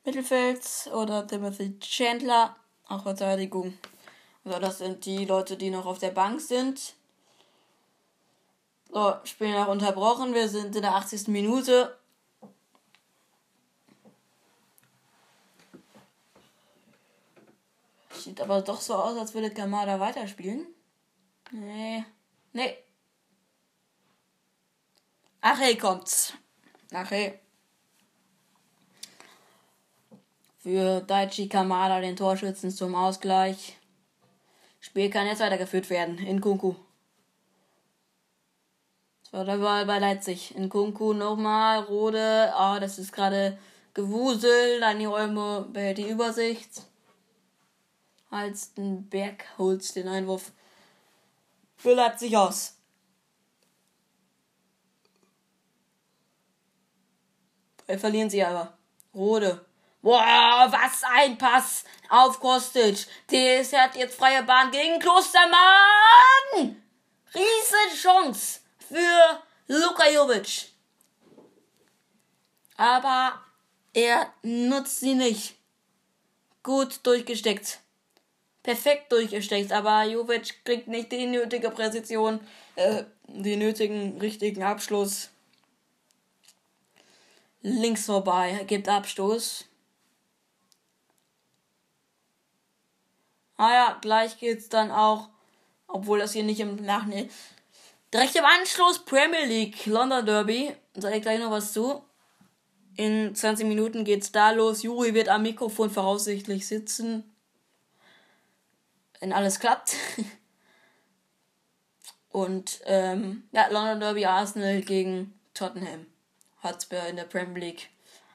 Mittelfeld oder Timothy Chandler, auch Verteidigung. Also das sind die Leute, die noch auf der Bank sind. So, Spiel noch unterbrochen. Wir sind in der 80. Minute. Sieht aber doch so aus, als würde Kamada weiterspielen. Nee. Nee. Ach hey, kommt's. Ach hey. Für Daichi Kamada den Torschützen zum Ausgleich. Spiel kann jetzt weitergeführt werden. In Kunku. Zweiter Ball bei Leipzig. In Kunku nochmal. Rode. Ah, das ist gerade Gewusel. Dani Olmo behält die Übersicht. Halstenberg holt den Einwurf für Leipzig aus. Verlieren sie aber. Rode. Boah, was ein Pass auf Kostic. TS hat jetzt freie Bahn gegen Klostermann. Riesen Chance für Luka Jovic. Aber er nutzt sie nicht. Gut durchgesteckt perfekt durchgesteckt, aber Jovic kriegt nicht die nötige Präzision, äh, den nötigen richtigen Abschluss. Links vorbei, gibt Abstoß. Ah ja, gleich geht's dann auch, obwohl das hier nicht im Nachhinein. Direkt im Anschluss Premier League, London Derby. Sag ich gleich noch was zu. In 20 Minuten geht's da los. Juri wird am Mikrofon voraussichtlich sitzen. Wenn alles klappt. Und ähm, ja, London Derby Arsenal gegen Tottenham. Hotspur in der Premier League.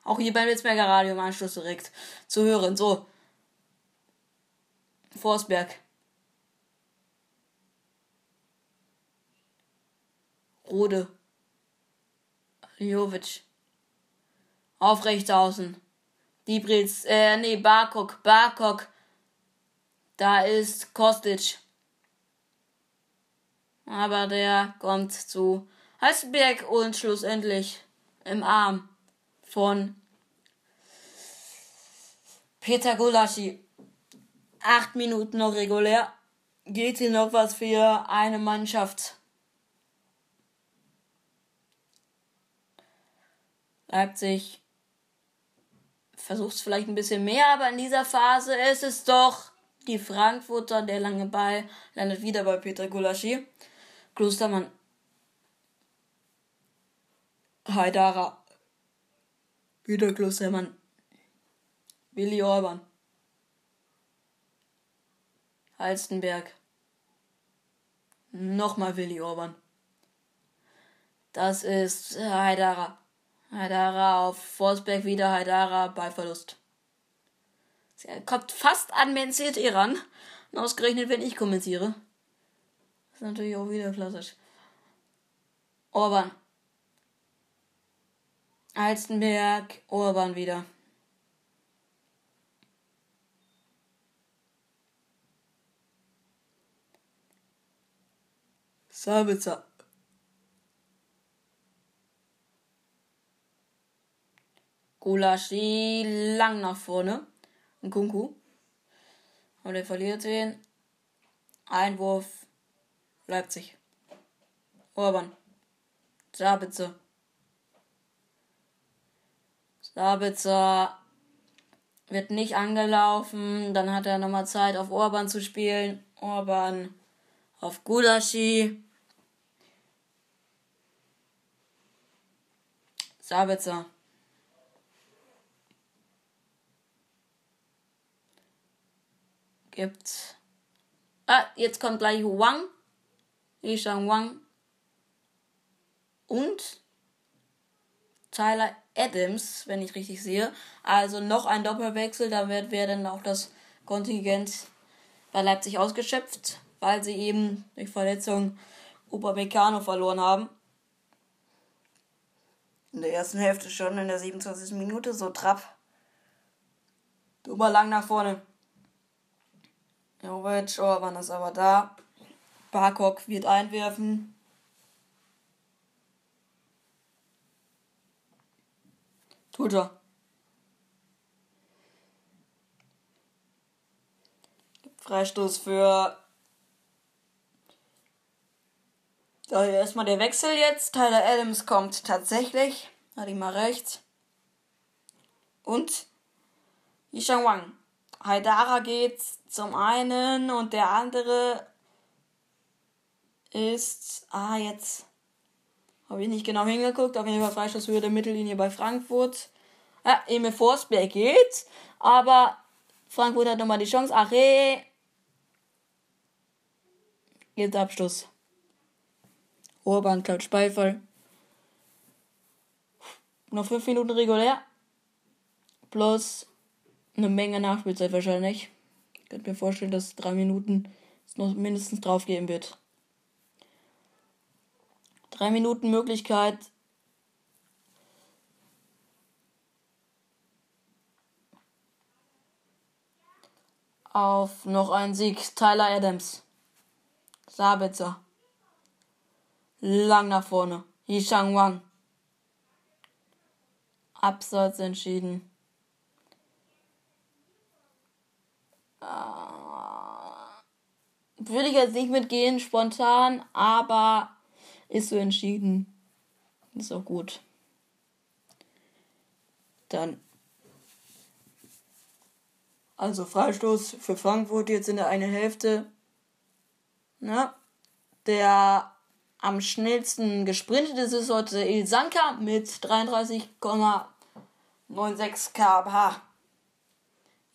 Auch hier beim Witzberger Radio im Anschluss direkt zu hören. So. Forsberg. Rode. Jovic. Aufrecht außen. Diebrils, äh, nee, Barkok, Barkok. Da ist Kostic. Aber der kommt zu Heisenberg und schlussendlich im Arm von Peter Gulaschi. Acht Minuten noch regulär. Geht hier noch was für eine Mannschaft? Leipzig versucht es vielleicht ein bisschen mehr, aber in dieser Phase ist es doch die Frankfurter, der lange Ball landet wieder bei Peter Gulaschi. Klostermann. Haidara. Wieder Klostermann. Willi Orban. Halstenberg. Nochmal Willi Orban. Das ist Haidara. Haidara auf Forsberg wieder, Haidara bei Verlust. Sie kommt fast an Man City ran. ausgerechnet, wenn ich kommentiere. Das ist natürlich auch wieder klassisch. Orban. Halstenberg, Orban wieder. Sabitzer. Gulaschi lang nach vorne. Kunku. Und er verliert den. Einwurf. Leipzig. Orban. Sabitzer. Sabitzer wird nicht angelaufen. Dann hat er nochmal Zeit, auf Orban zu spielen. Orban auf Gulaschi. Sabitzer. Gibt. Ah, jetzt kommt gleich Wang. Yishang Wang. Und Tyler Adams, wenn ich richtig sehe. Also noch ein Doppelwechsel. Da wird, wäre dann auch das Kontingent bei Leipzig ausgeschöpft, weil sie eben durch Verletzung Upamecano verloren haben in der ersten Hälfte schon, in der 27. Minute, so Trapp. Drüber lang nach vorne. Jovic, Orban ist aber da. Barkok wird einwerfen. Tut er. Freistoß für So, erstmal der Wechsel jetzt. Tyler Adams kommt tatsächlich. Hatte ich mal recht. Und Yishang Wang. Haidara geht zum einen und der andere ist. Ah, jetzt. Habe ich nicht genau hingeguckt. Auf jeden Fall Freistoßhöhe der Mittellinie bei Frankfurt. Ja, Emil Forsberg geht. Aber Frankfurt hat nochmal die Chance. Are. Gibt Abschluss. Orban klatscht Beifall. Noch fünf Minuten regulär. Plus eine Menge Nachspielzeit wahrscheinlich. Ich könnte mir vorstellen, dass drei Minuten es noch mindestens drauf geben wird. Drei Minuten Möglichkeit. Auf noch einen Sieg. Tyler Adams. Sabitzer. Lang nach vorne. Yishang Wang. Abseits entschieden. Würde ich jetzt nicht mitgehen, spontan, aber ist so entschieden. Ist auch gut. Dann. Also Freistoß für Frankfurt jetzt in der einen Hälfte. Na, der am schnellsten gesprintet ist heute Ilsanka mit 33,5 9,6 kmh.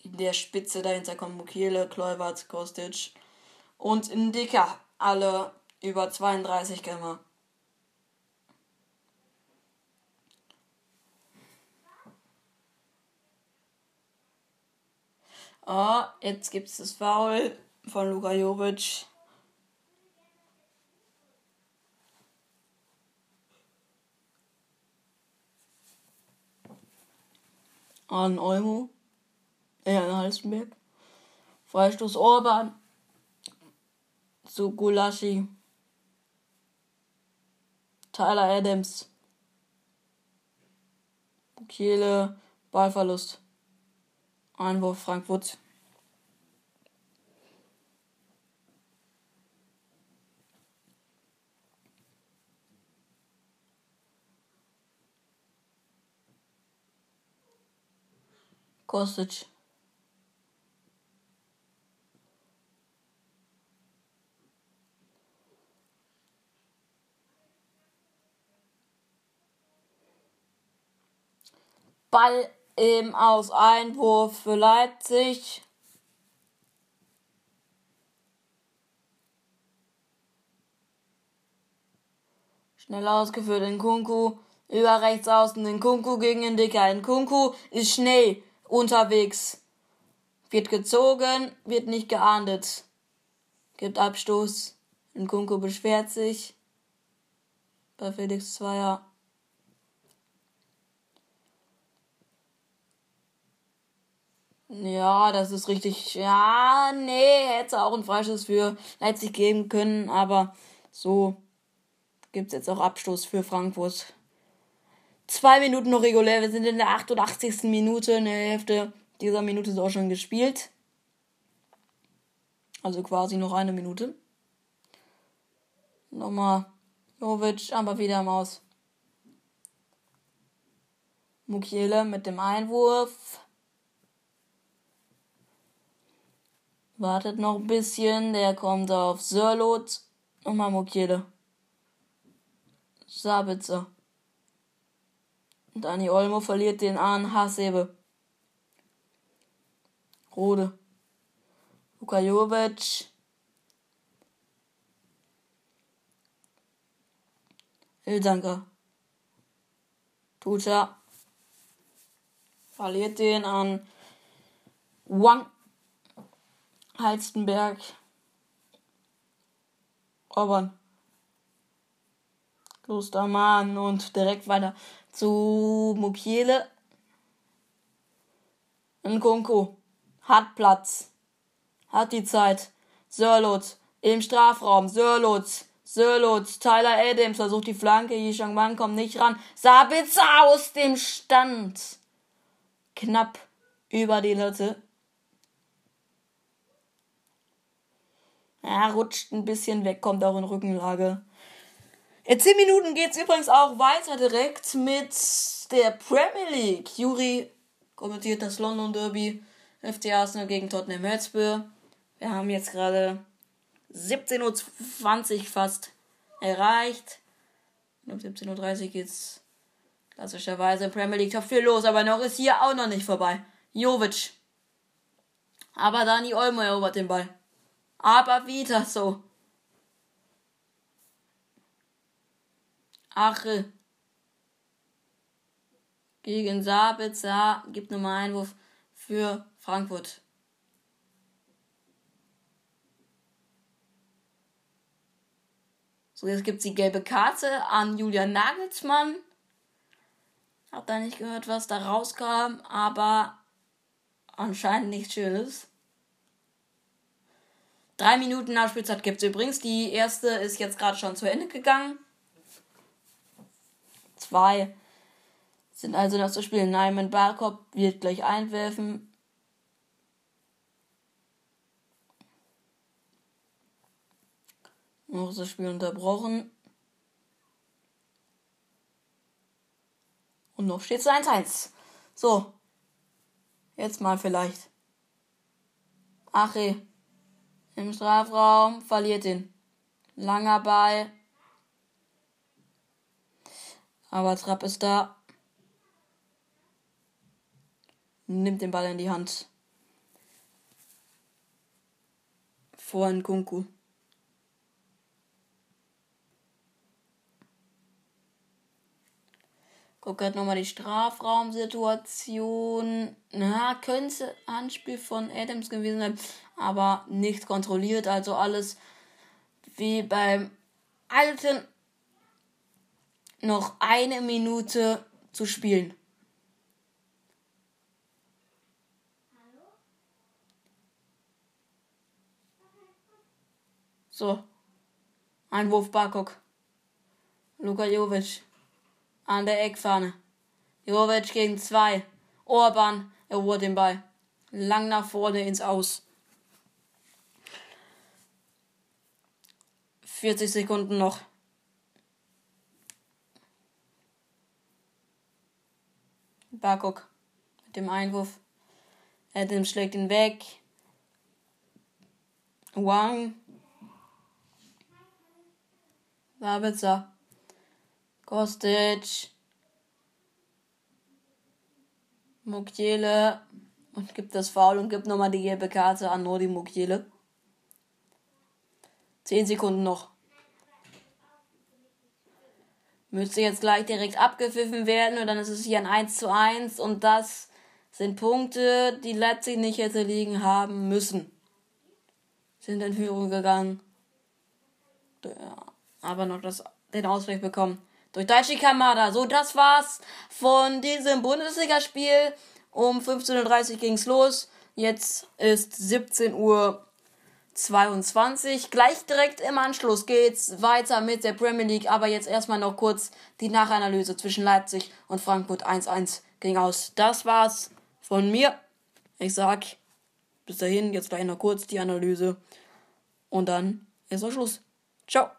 In der Spitze dahinter kommen Mukiele, Kluivert, Kostic und Indika. Alle über 32 km. Oh, jetzt gibt es das Foul von Luka Jovic. An Olmo. Ja, an Halstenberg. Freistoß Orban. Zu Gulaschi. Tyler Adams. Kiele. Ballverlust. Einwurf Frankfurt. Kostic. Ball im Aus Einwurf für Leipzig. Schnell ausgeführt in Kunku. Über rechts außen in Kunku gegen den Dicker. In Kunku ist schnell unterwegs. Wird gezogen, wird nicht geahndet. Gibt Abstoß. In Kunku beschwert sich. Bei Felix Zweier. Ja, das ist richtig. Ja, nee, hätte auch ein Freischuss für Leipzig geben können, aber so gibt es jetzt auch Abstoß für Frankfurt. Zwei Minuten noch regulär. Wir sind in der 88. Minute. In der Hälfte dieser Minute ist auch schon gespielt. Also quasi noch eine Minute. Nochmal Jovic, aber wieder am Aus. Mukiele mit dem Einwurf. Wartet noch ein bisschen. Der kommt auf Sörlot. Nochmal Mukiele. Sabitzer. Dani Olmo verliert den an Hasebe. Rode. Luka Jovic. Ildanker. Tucha. Verliert den an Wang. Halstenberg. Orban. Klostermann und direkt weiter zu Mukiele. Nkunku hat Platz, hat die Zeit. Sörlot im Strafraum. Sörlot, Sörlot, Tyler Adams versucht die Flanke. Yishang Wang kommt nicht ran. Sabitzer aus dem Stand. Knapp über die Latte. Er rutscht ein bisschen weg, kommt auch in Rückenlage. In 10 Minuten geht es übrigens auch weiter direkt mit der Premier League. Juri kommentiert das London Derby. FC Arsenal gegen Tottenham Hotspur. Wir haben jetzt gerade 17.20 Uhr fast erreicht. um 17.30 Uhr geht's klassischerweise im Premier League Top 4 los, aber noch ist hier auch noch nicht vorbei. Jovic. Aber Dani Olmo erobert den Ball. Aber wieder so. Ache gegen Sabitzer gibt nochmal Einwurf für Frankfurt. So, jetzt gibt es die gelbe Karte an Julian Nagelsmann. Hab da nicht gehört, was da rauskam, aber anscheinend nichts Schönes. Drei Minuten Nachspielzeit gibt es übrigens. Die erste ist jetzt gerade schon zu Ende gegangen. Zwei sind also noch zu spielen. Nyman Barkop wird gleich einwerfen. Noch ist das Spiel unterbrochen. Und noch steht es 1-1. So. Jetzt mal vielleicht. Ache. Im Strafraum verliert ihn. Langer Ball. Aber Trapp ist da. nimmt den Ball in die Hand. Vor Nkunku. Guck gerade nochmal die Strafraumsituation. Na, könnte Anspiel von Adams gewesen sein, aber nicht kontrolliert. Also alles wie beim alten. Noch eine Minute zu spielen. So. Einwurf Barkok. Luka Jovic an der Eckfahne. Jovic gegen zwei. Orban erobert den Ball. Lang nach vorne ins Aus. 40 Sekunden noch. Bakok mit dem Einwurf. Adams schlägt ihn weg. Wang. Sabitzer. Kostic. Mukiele. Und gibt das Foul und gibt nochmal die gelbe Karte an Nodi Mukiele. Zehn Sekunden noch. Müsste jetzt gleich direkt abgepfiffen werden und dann ist es hier ein 1 zu 1 und das sind Punkte, die Leipzig nicht hätte liegen haben müssen. Sind in Führung gegangen. Aber noch das, den Ausgleich bekommen durch Daichi Kamada. So, das war's von diesem Bundesligaspiel. Um 15.30 Uhr ging's los. Jetzt ist 17 Uhr 22. Gleich direkt im Anschluss geht's weiter mit der Premier League, aber jetzt erstmal noch kurz die Nachanalyse zwischen Leipzig und Frankfurt 1-1 ging aus. Das war's von mir. Ich sag bis dahin, jetzt gleich noch kurz die Analyse und dann ist noch Schluss. Ciao.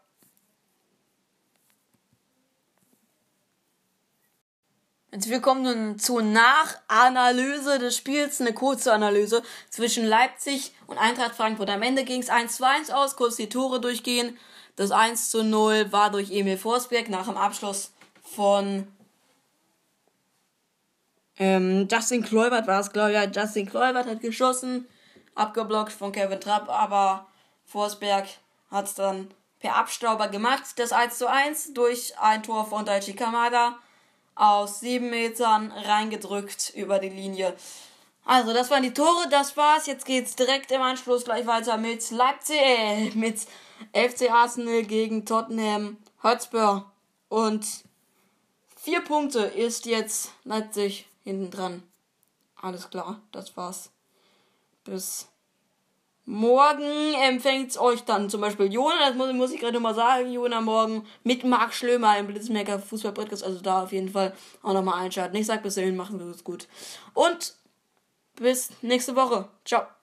Jetzt wir kommen nun zur Nachanalyse des Spiels, eine kurze Analyse zwischen Leipzig und Eintracht Frankfurt. Am Ende ging es 1 zu 1 aus, kurz die Tore durchgehen. Das 1 zu 0 war durch Emil Forsberg nach dem Abschluss von ähm, Justin Kluivert war es, glaube ich. Ja, Justin Kluivert hat geschossen, abgeblockt von Kevin Trapp, aber Forsberg hat es dann per Abstauber gemacht. Das 1 zu 1 durch ein Tor von Daichi Kamada aus sieben Metern reingedrückt über die Linie. Also, das waren die Tore, das war's. Jetzt geht's direkt im Anschluss gleich weiter mit Leipzig, äh, mit FC Arsenal gegen Tottenham Hotspur. Und vier Punkte ist jetzt Leipzig hinten dran. Alles klar, das war's. Bis Morgen empfängt euch dann zum Beispiel Jona, das muss, muss ich gerade nochmal sagen, Jona morgen mit Marc Schlömer im Blitzmerker Fußball Podcast, also da auf jeden Fall auch nochmal einschalten. Ich sag bis dahin, machen wir es gut. Und bis nächste Woche. Ciao.